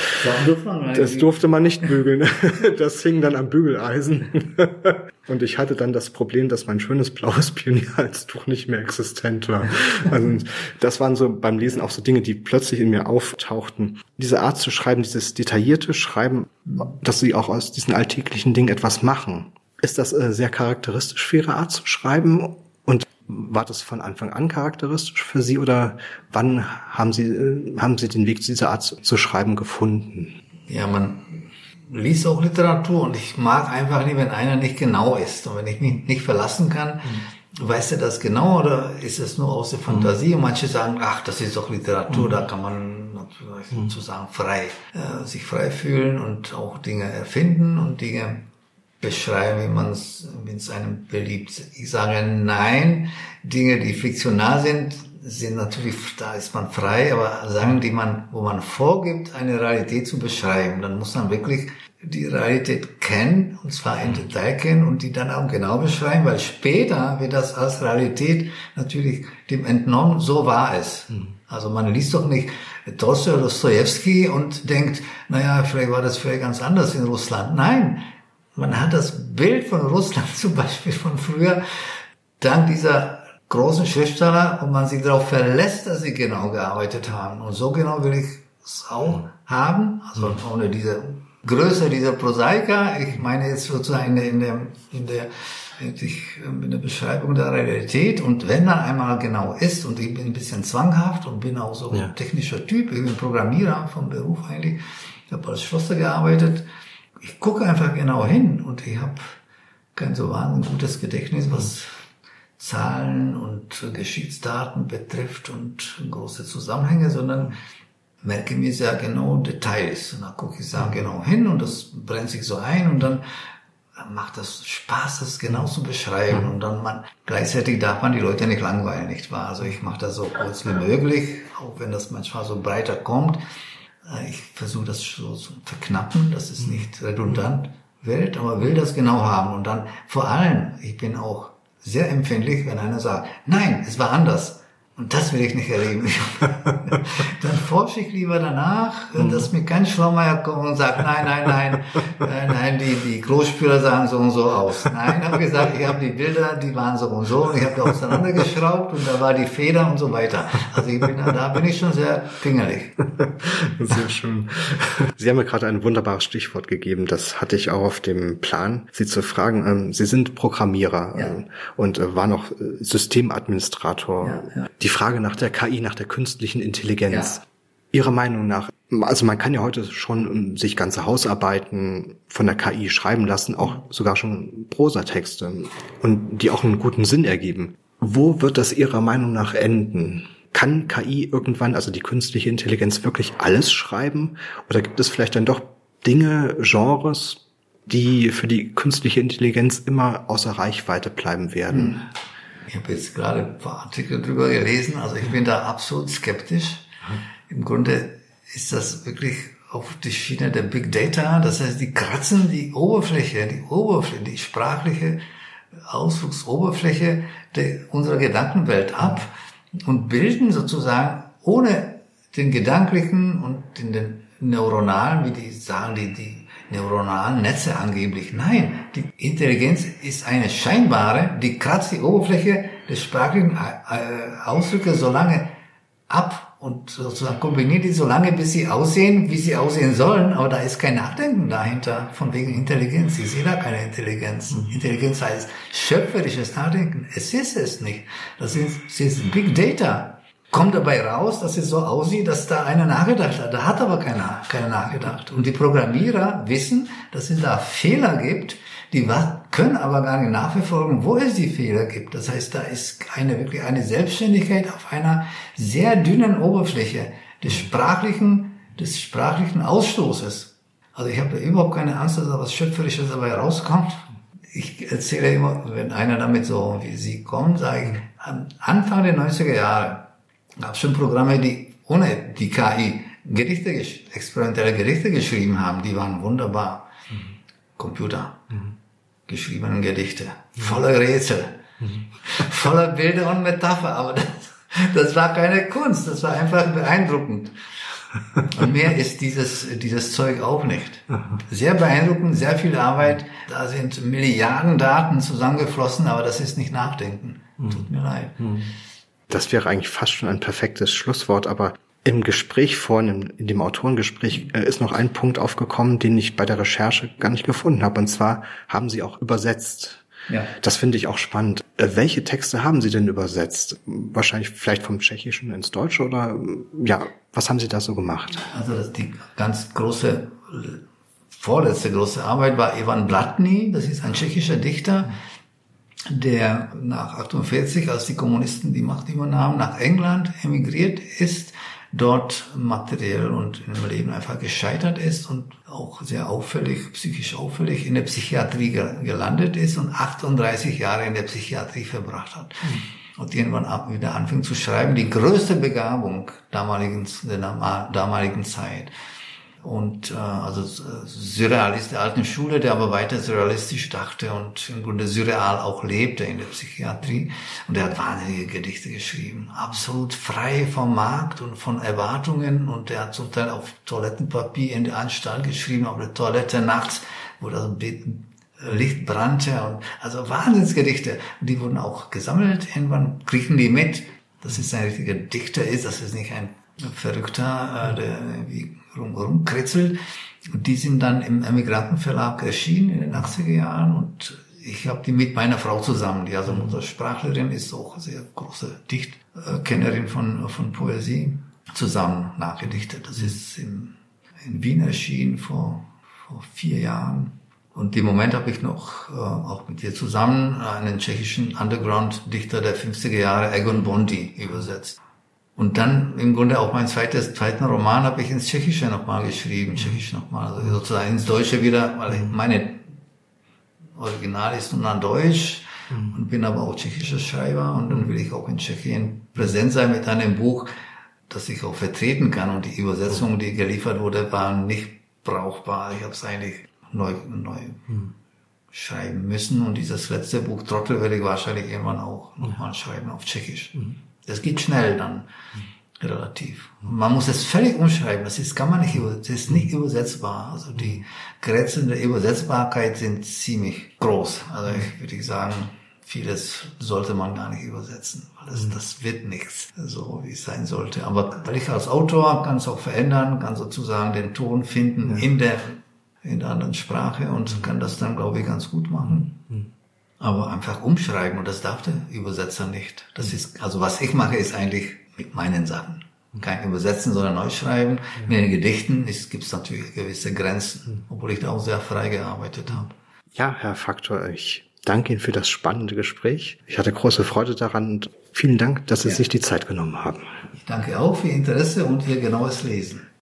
das, das durfte man nicht bügeln. Das hing dann am Bügeleisen. Und ich hatte dann das Problem, dass mein schönes blaues Pionierhalstuch nicht mehr existent war. Also das waren so beim Lesen auch so Dinge, die plötzlich in mir auftauchten. Diese Art zu schreiben, dieses detaillierte Schreiben, dass sie auch aus diesen alltäglichen Dingen etwas machen. Ist das äh, sehr charakteristisch für Ihre Art zu schreiben? War das von Anfang an charakteristisch für Sie oder wann haben Sie, äh, haben Sie den Weg zu dieser Art zu schreiben gefunden? Ja, man liest auch Literatur und ich mag einfach nicht, wenn einer nicht genau ist. Und wenn ich mich nicht verlassen kann, mhm. weißt du das genau oder ist es nur aus der Fantasie? Mhm. Und manche sagen, ach, das ist doch Literatur, mhm. da kann man sozusagen frei, äh, sich frei fühlen und auch Dinge erfinden und Dinge beschreiben, wie man es, wenn es einem beliebt. Ich sage nein, Dinge, die fiktional sind, sind natürlich, da ist man frei, aber Sachen, die man, wo man vorgibt, eine Realität zu beschreiben, dann muss man wirklich die Realität kennen, und zwar im Detail kennen und die dann auch genau beschreiben, weil später wird das als Realität natürlich dem entnommen, so war es. Also man liest doch nicht Tolstoi oder Dostoevsky und denkt, naja, vielleicht war das vielleicht ganz anders in Russland. Nein, man hat das Bild von Russland zum Beispiel von früher dank dieser großen Schriftsteller und man sich darauf verlässt, dass sie genau gearbeitet haben. Und so genau will ich es auch haben. Also ohne diese Größe dieser Prosaiker. Ich meine jetzt sozusagen in der, in der, in der äh, einer Beschreibung der Realität. Und wenn dann einmal genau ist, und ich bin ein bisschen zwanghaft und bin auch so Ja. ein technischer Typ, ich bin Programmierer vom Beruf eigentlich, ich habe als Schlosser gearbeitet, ich gucke einfach genau hin und ich habe kein so wahnsinnig gutes Gedächtnis, was Zahlen und Geschichtsdaten betrifft und große Zusammenhänge, sondern merke mir sehr genau Details. Und dann gucke ich sehr genau hin und das brennt sich so ein und dann macht das Spaß, das genau zu beschreiben. Und dann man, gleichzeitig darf man die Leute nicht langweilen, nicht wahr? Also ich mache das so kurz wie möglich, auch wenn das manchmal so breiter kommt. Ich versuche das so zu verknappen, dass es nicht redundant wird, aber will das genau haben. Und dann vor allem, ich bin auch sehr empfindlich, wenn einer sagt, nein, es war anders. Und das will ich nicht erleben. Dann forsche ich lieber danach, dass mir kein Schlaumeier kommt und sagt, nein, nein, nein, nein, nein, die, die Klospüler sahen so und so aus. Nein, habe gesagt, ich habe die Bilder, die waren so und so, und ich habe die auseinandergeschraubt und da war die Feder und so weiter. Also ich bin, da bin ich schon sehr fingerlich. Sehr schön. Sie haben mir gerade ein wunderbares Stichwort gegeben. Das hatte ich auch auf dem Plan, Sie zu fragen. Ähm, Sie sind Programmierer Ja. ähm, und äh, waren auch äh, Systemadministrator. Ja, ja. Die Frage nach der KI, nach der künstlichen Intelligenz. Ja. Ihrer Meinung nach, also man kann ja heute schon ähm, sich ganze Hausarbeiten von der KI schreiben lassen, auch sogar schon Prosatexte und die auch einen guten Sinn ergeben. Wo wird das Ihrer Meinung nach enden? Kann KI irgendwann, also die künstliche Intelligenz, wirklich alles schreiben? Oder gibt es vielleicht dann doch Dinge, Genres, die für die künstliche Intelligenz immer außer Reichweite bleiben werden? Ich habe jetzt gerade ein paar Artikel drüber gelesen, also ich bin da absolut skeptisch. Im Grunde ist das wirklich auf die Schiene der Big Data, das heißt, die kratzen die Oberfläche, die Oberfläche, die sprachliche Ausdrucksoberfläche unserer Gedankenwelt ab und bilden sozusagen ohne den gedanklichen und den, den neuronalen, wie die sagen, die, die neuronalen Netze angeblich. Nein, die Intelligenz ist eine scheinbare, die kratzt die Oberfläche des sprachlichen äh, Ausdrücke so lange ab und sozusagen kombiniert die so lange, bis sie aussehen, wie sie aussehen sollen, aber da ist kein Nachdenken dahinter, von wegen Intelligenz. Ich sehe da keine Intelligenz. Intelligenz heißt schöpferisches Nachdenken. Es ist es nicht. Das ist, das ist Big Data. Kommt dabei raus, dass es so aussieht, dass da einer nachgedacht hat. Da hat aber keiner, keiner nachgedacht. Und die Programmierer wissen, dass es da Fehler gibt, die können aber gar nicht nachverfolgen, wo es die Fehler gibt. Das heißt, da ist eine wirklich eine Selbstständigkeit auf einer sehr dünnen Oberfläche des sprachlichen, des sprachlichen Ausstoßes. Also ich habe überhaupt keine Angst, dass da was Schöpferisches dabei rauskommt. Ich erzähle immer, wenn einer damit so wie Sie kommen, sage ich, am Anfang der 90er Jahre gab es schon Programme, die ohne die KI Gerichte, experimentelle Gerichte geschrieben haben. Die waren wunderbar. Computer. Geschriebene Gedichte. Voller Rätsel. Voller Bilder und Metapher. Aber das, das war keine Kunst. Das war einfach beeindruckend. Und mehr ist dieses, dieses Zeug auch nicht. Sehr beeindruckend, sehr viel Arbeit. Da sind Milliarden Daten zusammengeflossen, aber das ist nicht Nachdenken. Tut mir leid. Das wäre eigentlich fast schon ein perfektes Schlusswort, aber im Gespräch vorhin, in dem Autorengespräch, äh, ist noch ein Punkt aufgekommen, den ich bei der Recherche gar nicht gefunden habe. Und zwar haben Sie auch übersetzt. Ja. Das finde ich auch spannend. Äh, Welche Texte haben Sie denn übersetzt? Wahrscheinlich vielleicht vom Tschechischen ins Deutsche oder äh, ja, was haben Sie da so gemacht? Also die ganz große, vorletzte große Arbeit war Ivan Blatny, das ist ein tschechischer Dichter, der nach 48, als die Kommunisten die Macht übernahmen, nach England emigriert ist, dort materiell und im Leben einfach gescheitert ist und auch sehr auffällig, psychisch auffällig in der Psychiatrie ge- gelandet ist und 38 Jahre in der Psychiatrie verbracht hat. Und irgendwann ab wieder anfing zu schreiben, die größte Begabung damaligen, der dama- damaligen Zeit. Und äh, also äh, Surrealist der alten Schule, der aber weiter surrealistisch dachte und im Grunde surreal auch lebte in der Psychiatrie. Und er hat wahnsinnige Gedichte geschrieben, absolut frei vom Markt und von Erwartungen. Und er hat zum Teil auf Toilettenpapier in der Anstalt geschrieben, auf der Toilette nachts, wo das Licht brannte. Und, also Wahnsinnsgedichte. Die wurden auch gesammelt. Irgendwann kriegen die mit, dass es ein richtiger Dichter ist, dass es nicht ein Verrückter, äh, der irgendwie rum, rumkritzelt. Und die sind dann im Emigrantenverlag erschienen in den 80er Jahren und ich habe die mit meiner Frau zusammen, die also Muttersprachlerin ist, auch sehr große Dichtkennerin von, von Poesie, zusammen nachgedichtet. Das ist in, in Wien erschienen vor, vor vier Jahren. Und im Moment habe ich noch äh, auch mit ihr zusammen einen tschechischen Underground-Dichter der 50er Jahre, Egon Bondi, übersetzt. Und dann im Grunde auch mein zweites, zweiten Roman habe ich ins Tschechische nochmal geschrieben, Tschechisch nochmal, also sozusagen ins Deutsche wieder, weil ich meine Original ist nun an Deutsch und bin aber auch tschechischer Schreiber und dann will ich auch in Tschechien präsent sein mit einem Buch, das ich auch vertreten kann. Und die Übersetzung, die geliefert wurde, war nicht brauchbar. Ich habe es eigentlich neu, neu schreiben müssen. Und dieses letzte Buch Trottel werde ich wahrscheinlich irgendwann auch nochmal schreiben auf Tschechisch. Das geht schnell dann relativ. Man muss es völlig umschreiben. Das ist, kann man nicht, das ist nicht übersetzbar. Also die Grenzen der Übersetzbarkeit sind ziemlich groß. Also ich würde sagen, vieles sollte man gar nicht übersetzen, weil das, das wird nichts, so wie es sein sollte. Aber weil ich als Autor kann es auch verändern, kann sozusagen den Ton finden in der, in der anderen Sprache und kann das dann, glaube ich, ganz gut machen. Aber einfach umschreiben und das darf der Übersetzer nicht. Das ist, also was ich mache, ist eigentlich mit meinen Sachen. Kein Übersetzen, sondern neu schreiben. Mit den Gedichten gibt es natürlich gewisse Grenzen, obwohl ich da auch sehr frei gearbeitet habe. Ja, Herr Faktor, ich danke Ihnen für das spannende Gespräch. Ich hatte große Freude daran und vielen Dank, dass Sie sich die Zeit genommen haben. Ich danke auch für Ihr Interesse und Ihr genaues Lesen.